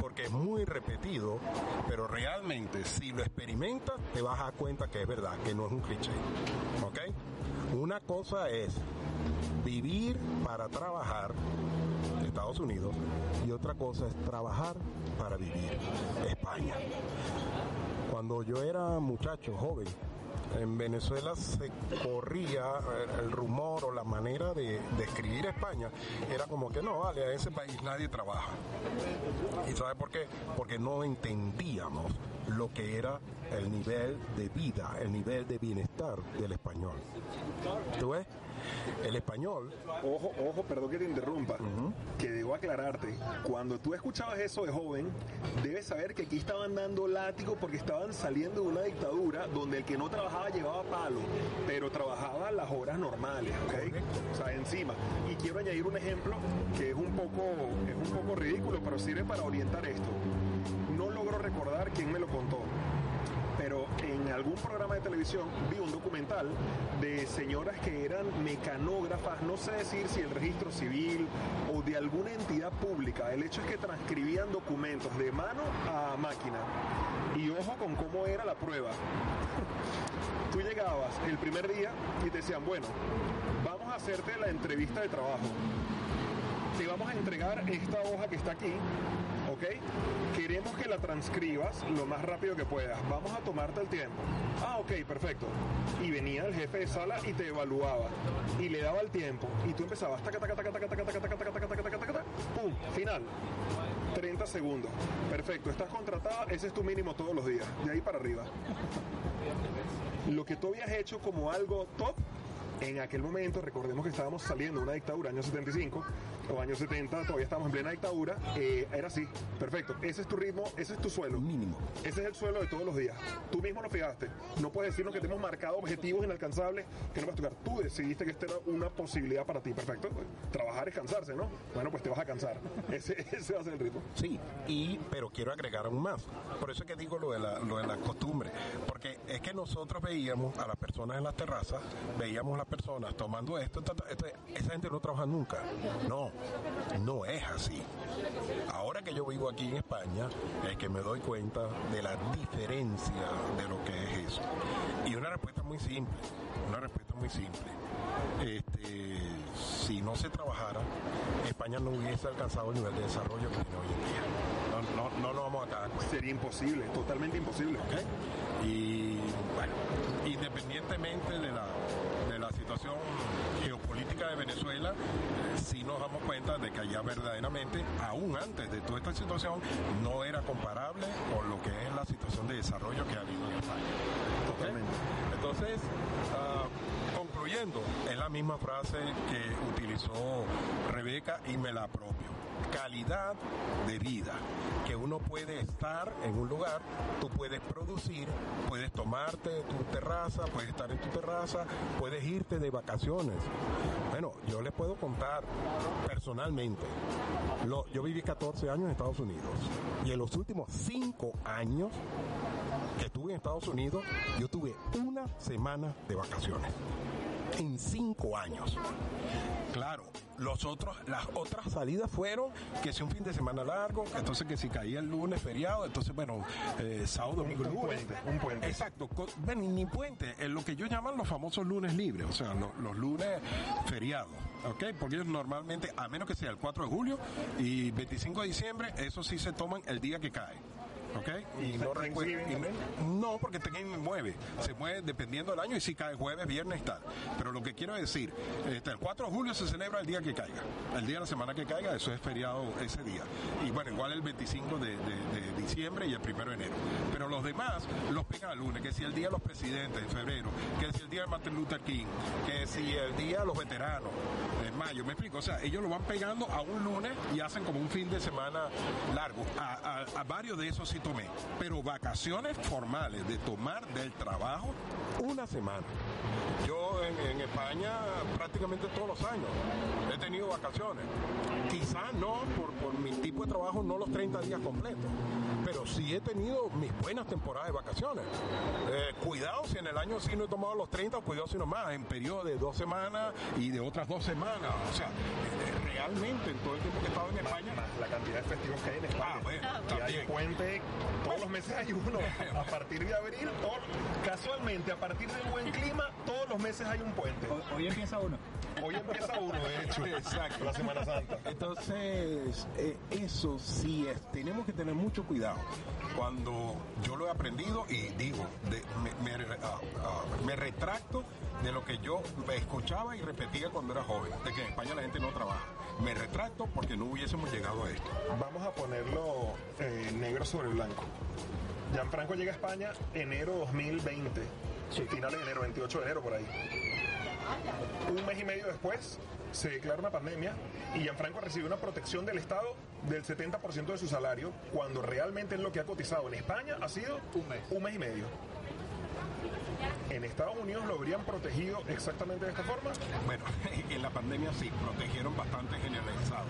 porque es muy repetido, pero realmente si lo experimentas te vas a dar cuenta que es verdad, que no es un cliché. ¿Ok? Una cosa es vivir para trabajar en Estados Unidos y otra cosa es trabajar para vivir España. Cuando yo era muchacho, joven, en Venezuela se corría el rumor o la manera de, escribir España era como que no, vale, a ese país nadie trabaja. ¿Y sabe por qué? Porque no entendíamos lo que era el nivel de vida, el nivel de bienestar del español. ¿Tú ves? El español. Ojo, ojo, perdón que te interrumpa. Que debo aclararte. Cuando tú escuchabas eso de joven, debes saber que aquí estaban dando látigo porque estaban saliendo de una dictadura donde el que no trabajaba llevaba palo, pero trabajaba las horas normales, ¿ok? O sea, encima. Y quiero añadir un ejemplo que es un poco, es un poco ridículo, pero sirve para orientar esto. No logro recordar quién me lo contó en algún programa de televisión vi un documental de señoras que eran mecanógrafas, no sé decir si el registro civil o de alguna entidad pública. El hecho es que transcribían documentos de mano a máquina. Y ojo con cómo era la prueba. Tú llegabas el primer día y te decían, bueno, vamos a hacerte la entrevista de trabajo. Te vamos a entregar esta hoja que está aquí ¿ok? Queremos que la transcribas lo más rápido que puedas. Vamos a tomarte el tiempo. Ah, ok, perfecto. Y venía el jefe de sala y te evaluaba. Y le daba el tiempo. Y tú empezabas, pum, final. 30 segundos. Perfecto, estás contratada, ese es tu mínimo todos los días, de ahí para arriba. Lo que tú habías hecho como algo top, en aquel momento, recordemos que estábamos saliendo de una dictadura, año 75 o años 70, todavía estamos en plena dictadura, eh, era así, perfecto. Ese es tu ritmo, ese es tu suelo. Mínimo. Ese es el suelo de todos los días. Tú mismo lo fijaste. No puedes decirnos que tenemos marcado objetivos inalcanzables que no vas a tocar. Tú decidiste que esta era una posibilidad para ti, perfecto. Trabajar es cansarse, ¿no? Bueno, pues te vas a cansar. *laughs* Ese, ese va a ser el ritmo. Sí, y, pero quiero agregar aún más. Por eso es que digo lo de la, lo de la costumbre. Porque es que nosotros veíamos a las personas en las terrazas, veíamos las personas tomando esto, esa gente no trabaja nunca. No, no es así. Ahora que yo vivo aquí en España, es que me doy cuenta de la diferencia de lo que es eso. Y una respuesta muy simple, una respuesta muy simple. Este, si no se trabajara, España no hubiese alcanzado el nivel de desarrollo que tiene hoy en día. No, no, no vamos acá. Sería imposible, totalmente imposible. Y bueno, independientemente de la situación geopolítica de Venezuela, eh, sí nos damos cuenta de que allá verdaderamente, aún antes de toda esta situación, no era comparable con lo que es la situación de desarrollo que ha habido en España. Totalmente. Entonces, ah, concluyendo, es la misma frase que utilizó Rebeca y me la apropio calidad de vida, que uno puede estar en un lugar, tú puedes producir, puedes tomarte tu terraza, puedes estar en tu terraza, puedes irte de vacaciones, Bueno, yo les puedo contar personalmente. Yo viví 14 años en Estados Unidos y en los últimos 5 años que estuve en Estados Unidos, yo tuve una semana de vacaciones. En 5 años. Claro, los otros, las otras salidas fueron que si un fin de semana largo, entonces que si caía el lunes feriado, entonces bueno, eh, sábado, domingo, Un lunes. puente, un puente. Exacto, bueno, ni puente, en lo que ellos llaman los famosos lunes libres, o sea, lo- los lunes feriados, ¿ok? Porque ellos normalmente, a menos que sea el 4 de julio y 25 de diciembre, eso sí se toman el día que cae. ¿Ok? Y no, recuerdo- no, porque Thanksgiving mueve. Se mueve dependiendo del año y si cae jueves, viernes tal. Pero lo que quiero decir, este, el 4 de julio se celebra el día que caiga. El día de la semana que caiga, eso es feriado ese día. Y bueno, igual el 25 de, de- de diciembre y el 1 de enero. Pero los demás los pegan al lunes, que si el día de los presidentes en febrero, que si el día de Martin Luther King, que si el día de los veteranos en mayo, me explico. O sea, ellos lo van pegando a un lunes y hacen como un fin de semana largo. A, a- a varios de esos sí tomé. Pero vacaciones formales de tomar del trabajo una semana. Yo en, España prácticamente todos los años he tenido vacaciones. Quizás no por mi tipo de trabajo, no los 30 días completos. Pero sí he tenido mis buenas temporadas de vacaciones. Eh, cuidado si en el año sí no he tomado los 30, cuidado si no más, en periodo de dos semanas y de otras dos semanas. O sea, realmente en todo el tiempo que he estado en España, Más la cantidad de festivos que hay en España. Ah, bueno, que hay también. puente, todos los meses hay uno. *laughs* A partir de abril, todo- casualmente, a partir del buen clima, todos los meses hay un puente. Hoy empieza uno. Hoy empieza uno, de hecho. Exacto. La Semana Santa. Entonces, eh, eso sí es, tenemos que tener mucho cuidado. Cuando yo lo he aprendido y digo, de- me, me, ah, ah, me retracto de lo que yo escuchaba y repetía cuando era joven, de que en España la gente no trabaja. Me retracto porque no hubiésemos llegado a esto. Vamos a ponerlo eh, negro sobre blanco. Gianfranco llega a España enero 2020. Finales de enero, 28 de enero por ahí. Un mes y medio después se declara una pandemia y Gianfranco recibe una protección del Estado del 70% de su salario, cuando realmente es lo que ha cotizado en España ha sido Un mes. un mes y medio. ¿En Estados Unidos lo habrían protegido exactamente de esta forma? Bueno, *laughs* en la pandemia sí, protegieron bastante generalizado.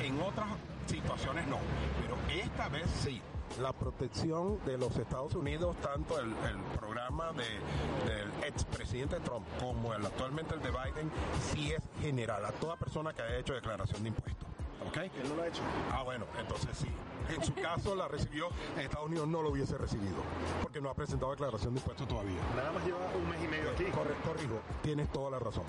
En otras situaciones no, pero esta vez sí. La protección de los Estados Unidos, tanto el, programa de- del expresidente Trump como el actualmente el de Biden, sí es general a toda persona que haya hecho declaración de impuestos. ¿Ok? Él no lo ha hecho. Ah, bueno, entonces sí. En su caso la recibió, en Estados Unidos no lo hubiese recibido, porque no ha presentado declaración de impuestos todavía. Nada más lleva un mes y medio aquí. Corre- corrijo, tienes toda la razón.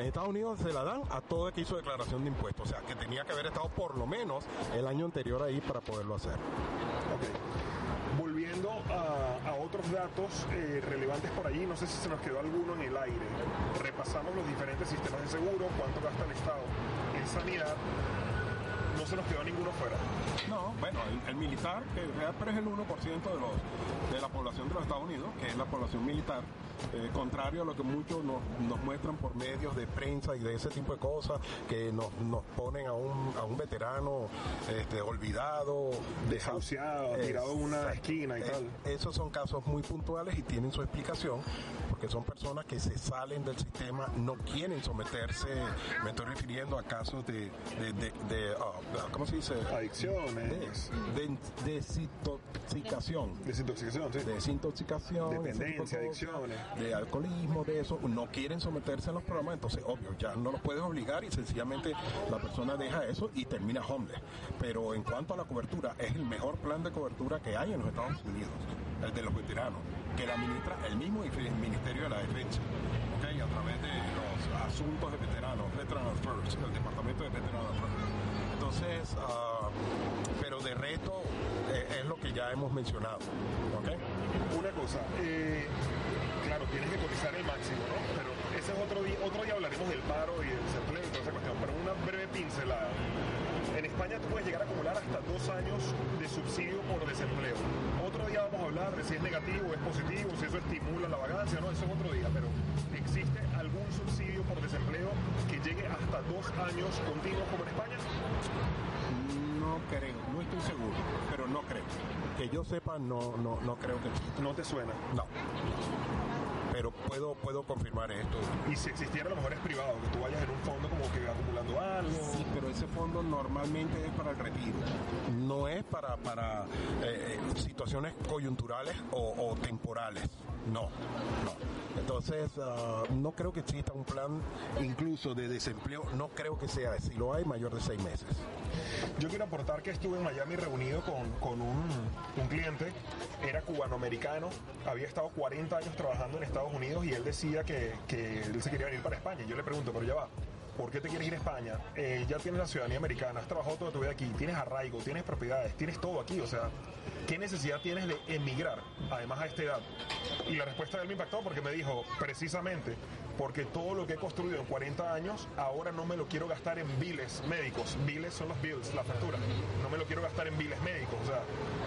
En Estados Unidos se la dan a todo el que hizo declaración de impuestos, o sea, que tenía que haber estado por lo menos el año anterior ahí para poderlo hacer. Ok. Volviendo a, a otros datos eh, relevantes por allí, no sé si se nos quedó alguno en el aire. Repasamos los diferentes sistemas de seguro, cuánto gasta el Estado en sanidad. No se nos quedó ninguno fuera. No, bueno, el, el militar, que pero es el 1% de, los, de la población de los Estados Unidos, que es la población militar, eh, contrario a lo que muchos nos, nos muestran por medios de prensa y de ese tipo de cosas, que nos, nos ponen a un, a un veterano este, olvidado, Desahuciado, tirado en una esquina y tal. Esos son casos muy puntuales y tienen su explicación, porque son personas que se salen del sistema, no quieren someterse, me estoy refiriendo a casos de, de, de- de, ah, ¿cómo se dice? Adicciones, De, de desintoxicación. desintoxicación, sí. Desintoxicación, Dependencia, adicciones. De alcoholismo, de eso, no quieren someterse a los programas, entonces obvio, ya no los puedes obligar y sencillamente la persona deja eso y termina homeless. Pero en cuanto a la cobertura, es el mejor plan de cobertura que hay en los Estados Unidos, el de los veteranos, que la administra el mismo Ministerio de la Defensa, ¿ok? a través de los asuntos de veteranos, Veterans First, el Departamento de Veteranos First. Entonces, ah, pero de reto eh, es lo que ya hemos mencionado. Una cosa, eh, claro, tienes que cotizar el máximo, ¿no? Pero ese es otro día, otro día hablaremos del paro y del desempleo y toda esa cuestión, pero una breve pincelada. En España tú puedes llegar a acumular hasta dos años de subsidio por desempleo. Otro día vamos a hablar de si es negativo es positivo, si eso estimula la vagancia, no, eso es otro día, pero ¿existe algún subsidio por desempleo que llegue hasta dos años continuos como en España? No creo, no estoy seguro, pero no creo. Que yo sepa, no, no, no creo que exista. No te suena. No. Pero puedo, puedo confirmar esto. Y si existiera a lo mejor es privado, que tú vayas en un fondo como que acumulando algo. Sí, pero ese fondo normalmente es para el retiro, no es para, para eh, eh, situaciones coyunturales o, temporales, no, no. Entonces, ah, no creo que exista un plan incluso de desempleo, no creo que sea, si lo hay, mayor de seis meses. Yo quiero aportar que estuve en Miami reunido con, con un, un cliente, era cubanoamericano, había estado 40 años trabajando en Estados Unidos y él decía que, que él se quería venir para España. Yo le pregunto, pero ya va, ¿por qué te quieres ir a España? Eh, ya tienes la ciudadanía americana, has trabajado toda tu vida aquí, tienes arraigo, tienes propiedades, tienes todo aquí, o sea, ¿qué necesidad tienes de emigrar, además a esta edad? Y la respuesta de él me impactó porque me dijo, precisamente, porque todo lo que he construido en 40 años, ahora no me lo quiero gastar en biles médicos. Biles son los bills, la factura. No me lo quiero gastar en biles médicos. O sea,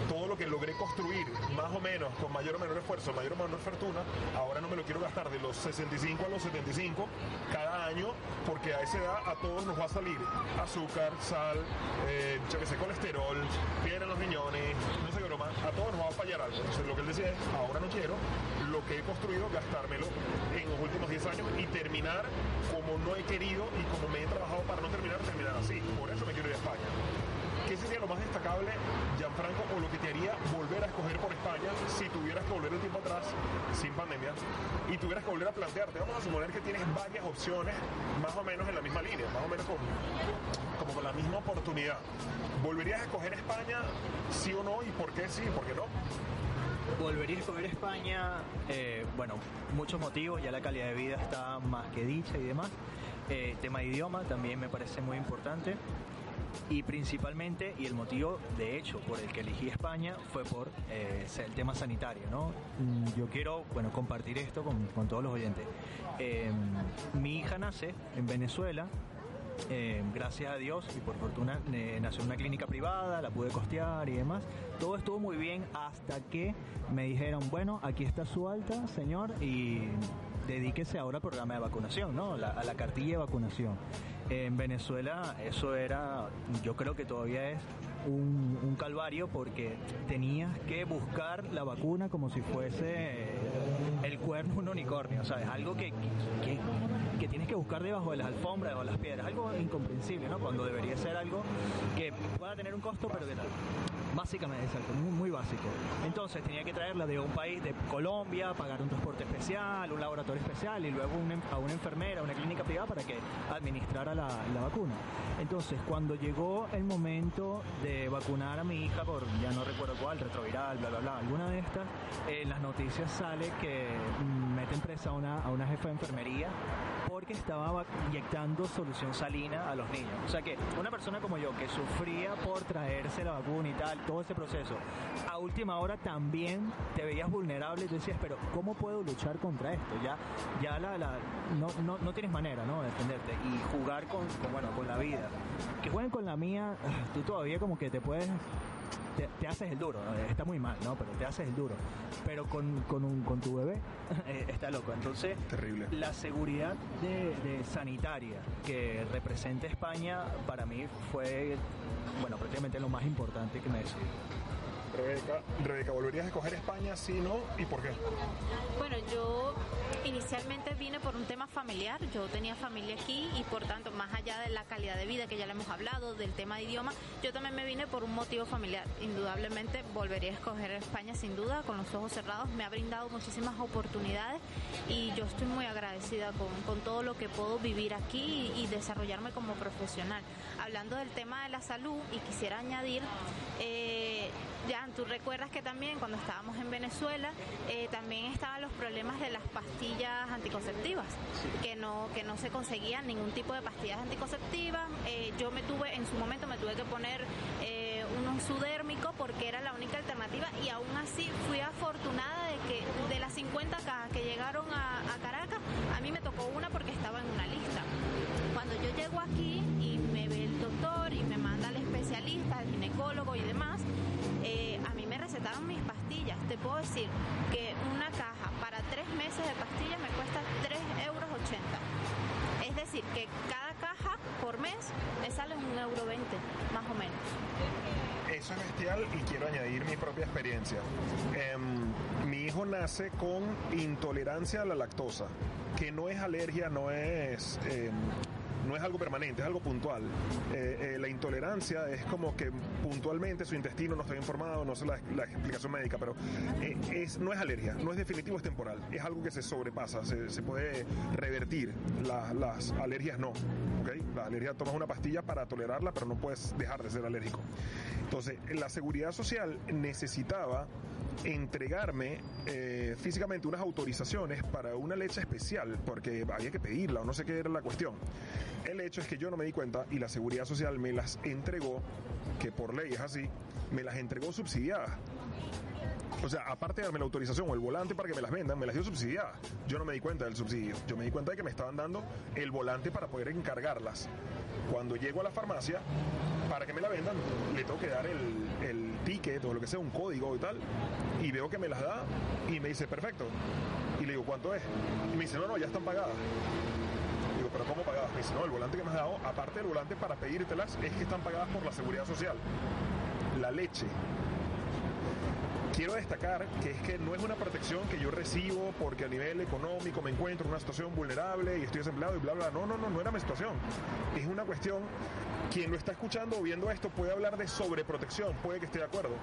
todo lo que logré construir, más o menos, con mayor o menor esfuerzo, mayor o menor fortuna, ahora no me lo quiero gastar de los 65 a los 75 cada año, porque a esa edad a todos nos va a salir azúcar, sal, eh, yo Entonces lo que él decía es, ahora no quiero lo que he construido gastármelo en los últimos 10 años y terminar como no he querido y como me he trabajado para no terminar, terminar así. Por eso me quiero ir a España. ¿Qué sería lo más destacable, Gianfranco, o lo que te haría volver a escoger por España si tuvieras que volver el tiempo atrás, sin pandemia, y tuvieras que volver a plantearte? Vamos a suponer que tienes varias opciones, más o menos en la misma línea, más o menos con, con la misma oportunidad. ¿Volverías a escoger España, sí o no? ¿Y por qué sí y por qué no? Volvería a escoger España, eh, bueno, muchos motivos, ya la calidad de vida está más que dicha y demás. Eh, tema de idioma también me parece muy importante. Y principalmente, y el motivo de hecho por el que elegí España fue por eh, el tema sanitario, ¿no? Mm, yo quiero, bueno, compartir esto con, con todos los oyentes. mi hija nace en Venezuela, eh, gracias a Dios y por fortuna eh, nació en una clínica privada, la pude costear y demás. Todo estuvo muy bien hasta que me dijeron, bueno, aquí está su alta, señor, y dedíquese ahora al programa de vacunación, ¿no? a la cartilla de vacunación. En Venezuela eso era, yo creo que todavía es un, calvario porque tenías que buscar la vacuna como si fuese el cuerno de un unicornio, ¿sabes? Algo que, que, que, tienes que buscar debajo de las alfombras, debajo de las piedras, algo incomprensible, ¿no? Cuando debería ser algo que pueda tener un costo, pero que tal. Básicamente, exacto, muy, muy básico. Entonces tenía que traerla de un país, de Colombia, pagar un transporte especial, un laboratorio especial y luego a una enfermera, una clínica privada para que administrara la, la vacuna. Entonces, cuando llegó el momento de vacunar a mi hija por, ya no recuerdo cuál, retroviral, bla, bla, bla, alguna de estas, en las noticias sale que meten presa a una, a una jefa de enfermería porque estaba inyectando solución salina a los niños. O sea que una persona como yo que sufría por traerse la vacuna y tal, todo ese proceso, a última hora también te veías vulnerable y tú decías, pero ¿cómo puedo luchar contra esto? Ya, ya la, la no, no, no, tienes manera ¿no? de defenderte y jugar con, bueno, con la vida. Que jueguen con la mía, tú todavía como que te puedes te, haces el duro, está muy mal, ¿no? Pero te haces el duro. Pero con, con, un, con tu bebé *laughs* eh, está loco. Entonces, Terrible. la seguridad de, sanitaria que representa España para mí fue, bueno, prácticamente lo más importante que me decidí. Rebeca, Rebeca, ¿volverías a escoger España, sí, no? ¿Y por qué? Bueno, yo inicialmente vine por un tema familiar, yo tenía familia aquí y por tanto, más allá de la calidad de vida que ya le hemos hablado, del tema de idioma, yo también me vine por un motivo familiar. Indudablemente volvería a escoger España sin duda, con los ojos cerrados, me ha brindado muchísimas oportunidades y yo estoy muy agradecida con, con todo lo que puedo vivir aquí y, y desarrollarme como profesional. Hablando del tema de la salud y quisiera añadir, eh, ya tú recuerdas que también cuando estábamos en Venezuela eh, también estaban los problemas de las pastillas anticonceptivas, que no que no se conseguían ningún tipo de pastillas anticonceptivas. Eh, yo me tuve en su momento me tuve que poner eh, uno sudérmico porque era la única alternativa y aún así fui afortunada de que de las 50 cajas que llegaron a, a Caracas a mí me tocó una porque estaba en puedo decir que una caja para tres meses de pastillas me cuesta 3,80 euros. Es decir, que cada caja por mes me sale un euro 20, más o menos. Eso es bestial y quiero añadir mi propia experiencia. Em, mi hijo nace con intolerancia a la lactosa, que no es alergia, no es... Eh, no es algo permanente, es algo puntual. Eh, eh, la intolerancia es como que puntualmente su intestino no está informado, no sé la, explicación médica, pero eh, es, no es alergia, no es definitivo, es temporal. Es algo que se sobrepasa, se, puede revertir. las alergias no. ¿okay? La alergia tomas una pastilla para tolerarla, pero no puedes dejar de ser alérgico. Entonces, la seguridad social necesitaba entregarme físicamente unas autorizaciones para una leche especial, porque había que pedirla o no sé qué era la cuestión. El hecho es que yo no me di cuenta y la Seguridad Social me las entregó, que por ley es así, me las entregó subsidiadas. O sea, aparte de darme la autorización o el volante para que me las vendan, me las dio subsidiadas. Yo no me di cuenta del subsidio. Yo me di cuenta de que me estaban dando el volante para poder encargarlas. Cuando llego a la farmacia, para que me la vendan, le tengo que dar el, ticket o lo que sea, un código y tal. Y veo que me las da y me dice, perfecto. Y le digo, ¿cuánto es? Y me dice, no, no, ya están pagadas pero ¿cómo pagadas? Me dice, no, el volante que me has dado, aparte del volante para pedírtelas, es que están pagadas por la seguridad social. La leche. Quiero destacar que es que no es una protección que yo recibo porque a nivel económico me encuentro en una situación vulnerable y estoy desempleado y bla, bla. No, no, no, no era mi situación. Es una cuestión quien lo está escuchando o viendo esto puede hablar de sobreprotección, puede que esté de acuerdo.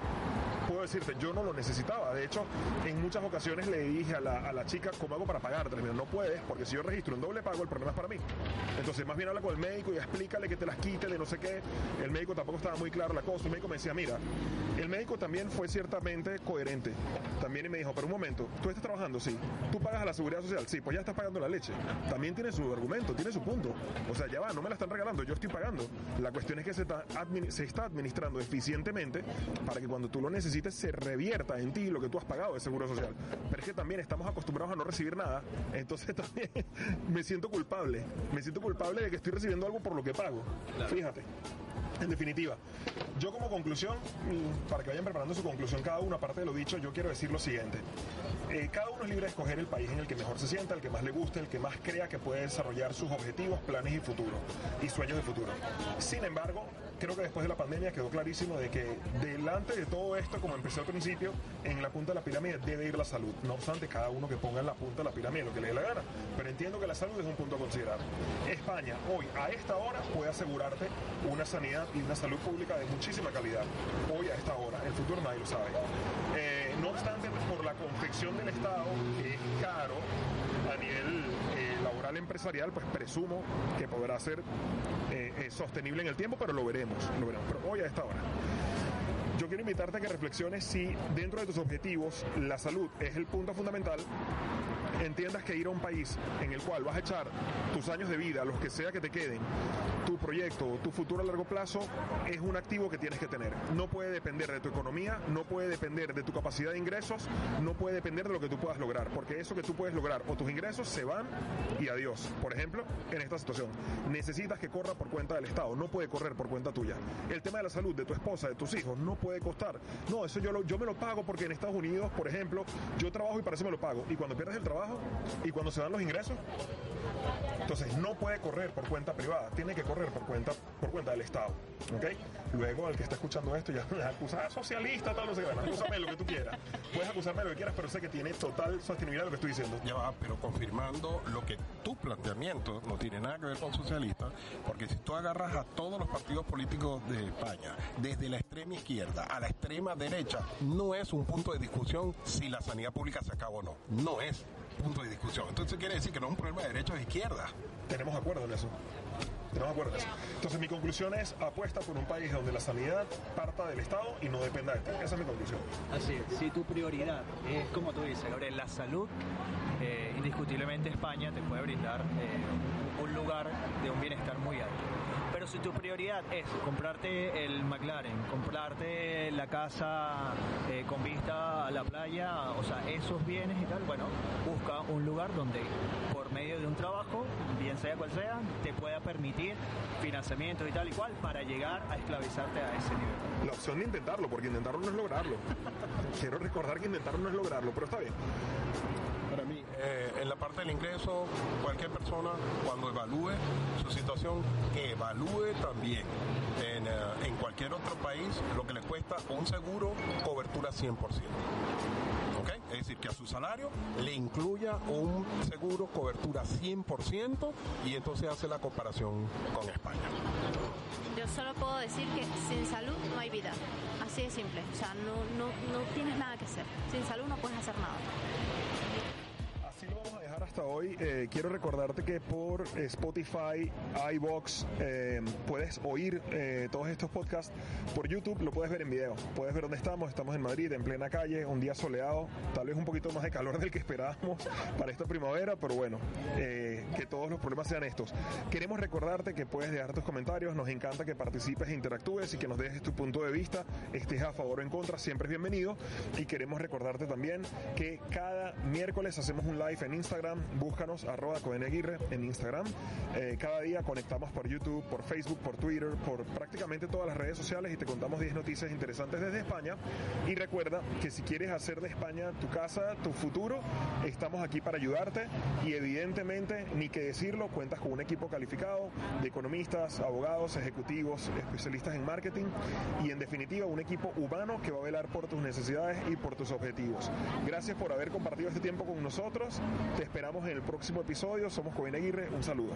Puedo decirte, yo no lo necesitaba. De hecho, en muchas ocasiones le dije a la, a la chica, ¿cómo hago para pagar? no puedes, porque si yo registro un doble pago, el problema es para mí. Entonces, más bien habla con el médico y explícale que te las quite de no sé qué. El médico tampoco estaba muy claro la cosa. El médico me decía, mira, el médico también fue ciertamente coherente. También me dijo, pero un momento, tú estás trabajando, sí. Tú pagas a la seguridad social, sí, pues ya estás pagando la leche. También tiene su argumento, tiene su punto. O sea, ya va, no me la están regalando, yo estoy pagando. La cuestión es que se está, se está administrando eficientemente para que cuando tú lo necesites se revierta en ti lo que tú has pagado de seguro social. Pero es que también estamos acostumbrados a no recibir nada, entonces *laughs* también me siento culpable. Me siento culpable de que estoy recibiendo algo por lo que pago. Fíjate. En definitiva, yo como conclusión, para que vayan preparando su conclusión cada uno, aparte de lo dicho, yo quiero decir lo siguiente. Eh, cada uno es libre de escoger el país en el que mejor se sienta, el que más le guste, el que más crea que puede desarrollar sus objetivos, planes y futuro, y sueños de futuro. Sin embargo, creo que después de la pandemia quedó clarísimo de que delante de todo esto, como empecé al principio, en la punta de la pirámide debe ir la salud. No obstante, cada uno que ponga en la punta de la pirámide lo que le dé la gana. Pero entiendo que la salud es un punto a considerar. España hoy, a esta hora, puede asegurarte una sanidad y una salud pública de muchísima calidad. Hoy a esta hora, el futuro nadie lo sabe. Eh, no obstante, por la confección del Estado, que es caro a nivel eh, laboral empresarial, pues presumo que podrá ser eh, sostenible en el tiempo, pero lo veremos, lo veremos. Pero hoy a esta hora. Quiero invitarte a que reflexiones si dentro de tus objetivos la salud es el punto fundamental entiendas que ir a un país en el cual vas a echar tus años de vida, los que sea que te queden, tu proyecto, tu futuro a largo plazo, es un activo que tienes que tener. No puede depender de tu economía, no puede depender de tu capacidad de ingresos, no puede depender de lo que tú puedas lograr, porque eso que tú puedes lograr o tus ingresos se van y adiós. Por ejemplo, en esta situación, necesitas que corra por cuenta del Estado, no puede correr por cuenta tuya. El tema de la salud de tu esposa, de tus hijos, no puede costar. No, eso yo, lo, yo me lo pago porque en Estados Unidos, por ejemplo, yo trabajo y para eso me lo pago. Y cuando pierdes el trabajo, y cuando se dan los ingresos, entonces no puede correr por cuenta privada, tiene que correr por cuenta, por cuenta del Estado. ¿ok? Luego el que está escuchando esto ya *laughs* me acusa ah, socialista, tal, no sé qué, acúsame lo que tú quieras. Puedes acusarme lo que quieras, pero sé que tiene total sostenibilidad lo que estoy diciendo. Ya va, pero confirmando lo que tu planteamiento no tiene nada que ver con socialista, porque si tú agarras a todos los partidos políticos de España, desde la extrema izquierda a la extrema derecha, no es un punto de discusión si la sanidad pública se acaba o no. No es punto de discusión. Entonces quiere decir que no es un problema de derecha o de izquierda. Tenemos acuerdo en eso. Tenemos acuerdo en eso. Entonces mi conclusión es apuesta por un país donde la sanidad parta del Estado y no dependa de ti. Esa es mi conclusión. Así es. Si tu prioridad es, como tú dices, Gabriel, la salud, eh, indiscutiblemente España te puede brindar eh, un lugar de un bienestar muy alto. Si tu prioridad es comprarte el McLaren, comprarte la casa eh, con vista a la playa, o sea, esos bienes y tal, bueno, busca un lugar donde por un trabajo, bien sea cual sea, te pueda permitir financiamiento y tal y cual para llegar a esclavizarte a ese nivel. La opción de intentarlo, porque intentarlo no es lograrlo. *laughs* Quiero recordar que intentarlo no es lograrlo, pero está bien. Para mí, eh, en la parte del ingreso, cualquier persona cuando evalúe su situación, que evalúe también en, eh, en cualquier otro país lo que le cuesta un seguro, cobertura 100%. Es decir, que a su salario le incluya un seguro cobertura 100% y entonces hace la comparación con España. Yo solo puedo decir que sin salud no hay vida. Así de simple. O sea, no, no, no tienes nada que hacer. Sin salud no puedes hacer nada hasta hoy. Eh, quiero recordarte que por Spotify, iBox, eh, puedes oír eh, todos estos podcasts. Por YouTube lo puedes ver en video. Puedes ver dónde estamos. Estamos en Madrid, en plena calle, un día soleado. Tal vez un poquito más de calor *laughs* del que esperábamos para esta primavera, pero bueno, que todos los problemas sean estos. Queremos recordarte que puedes dejar tus comentarios. Nos encanta que participes e interactúes y que nos dejes tu punto de vista. Estés a favor o en contra, siempre es bienvenido. Y queremos recordarte también que cada miércoles hacemos un live en Instagram búscanos arroba Codenaguirre en Instagram. Eh, cada día conectamos por YouTube, por Facebook, por Twitter, por prácticamente todas las redes sociales y te contamos 10 noticias interesantes desde España. Y recuerda que si quieres hacer de España tu casa, tu futuro, estamos aquí para ayudarte y evidentemente, ni que decirlo, cuentas con un equipo calificado de economistas, abogados, ejecutivos, especialistas en marketing y en definitiva un equipo humano que va a velar por tus necesidades y por tus objetivos. Gracias por haber compartido este tiempo con nosotros. Te en el próximo episodio. Somos Cohen Aguirre. Un saludo.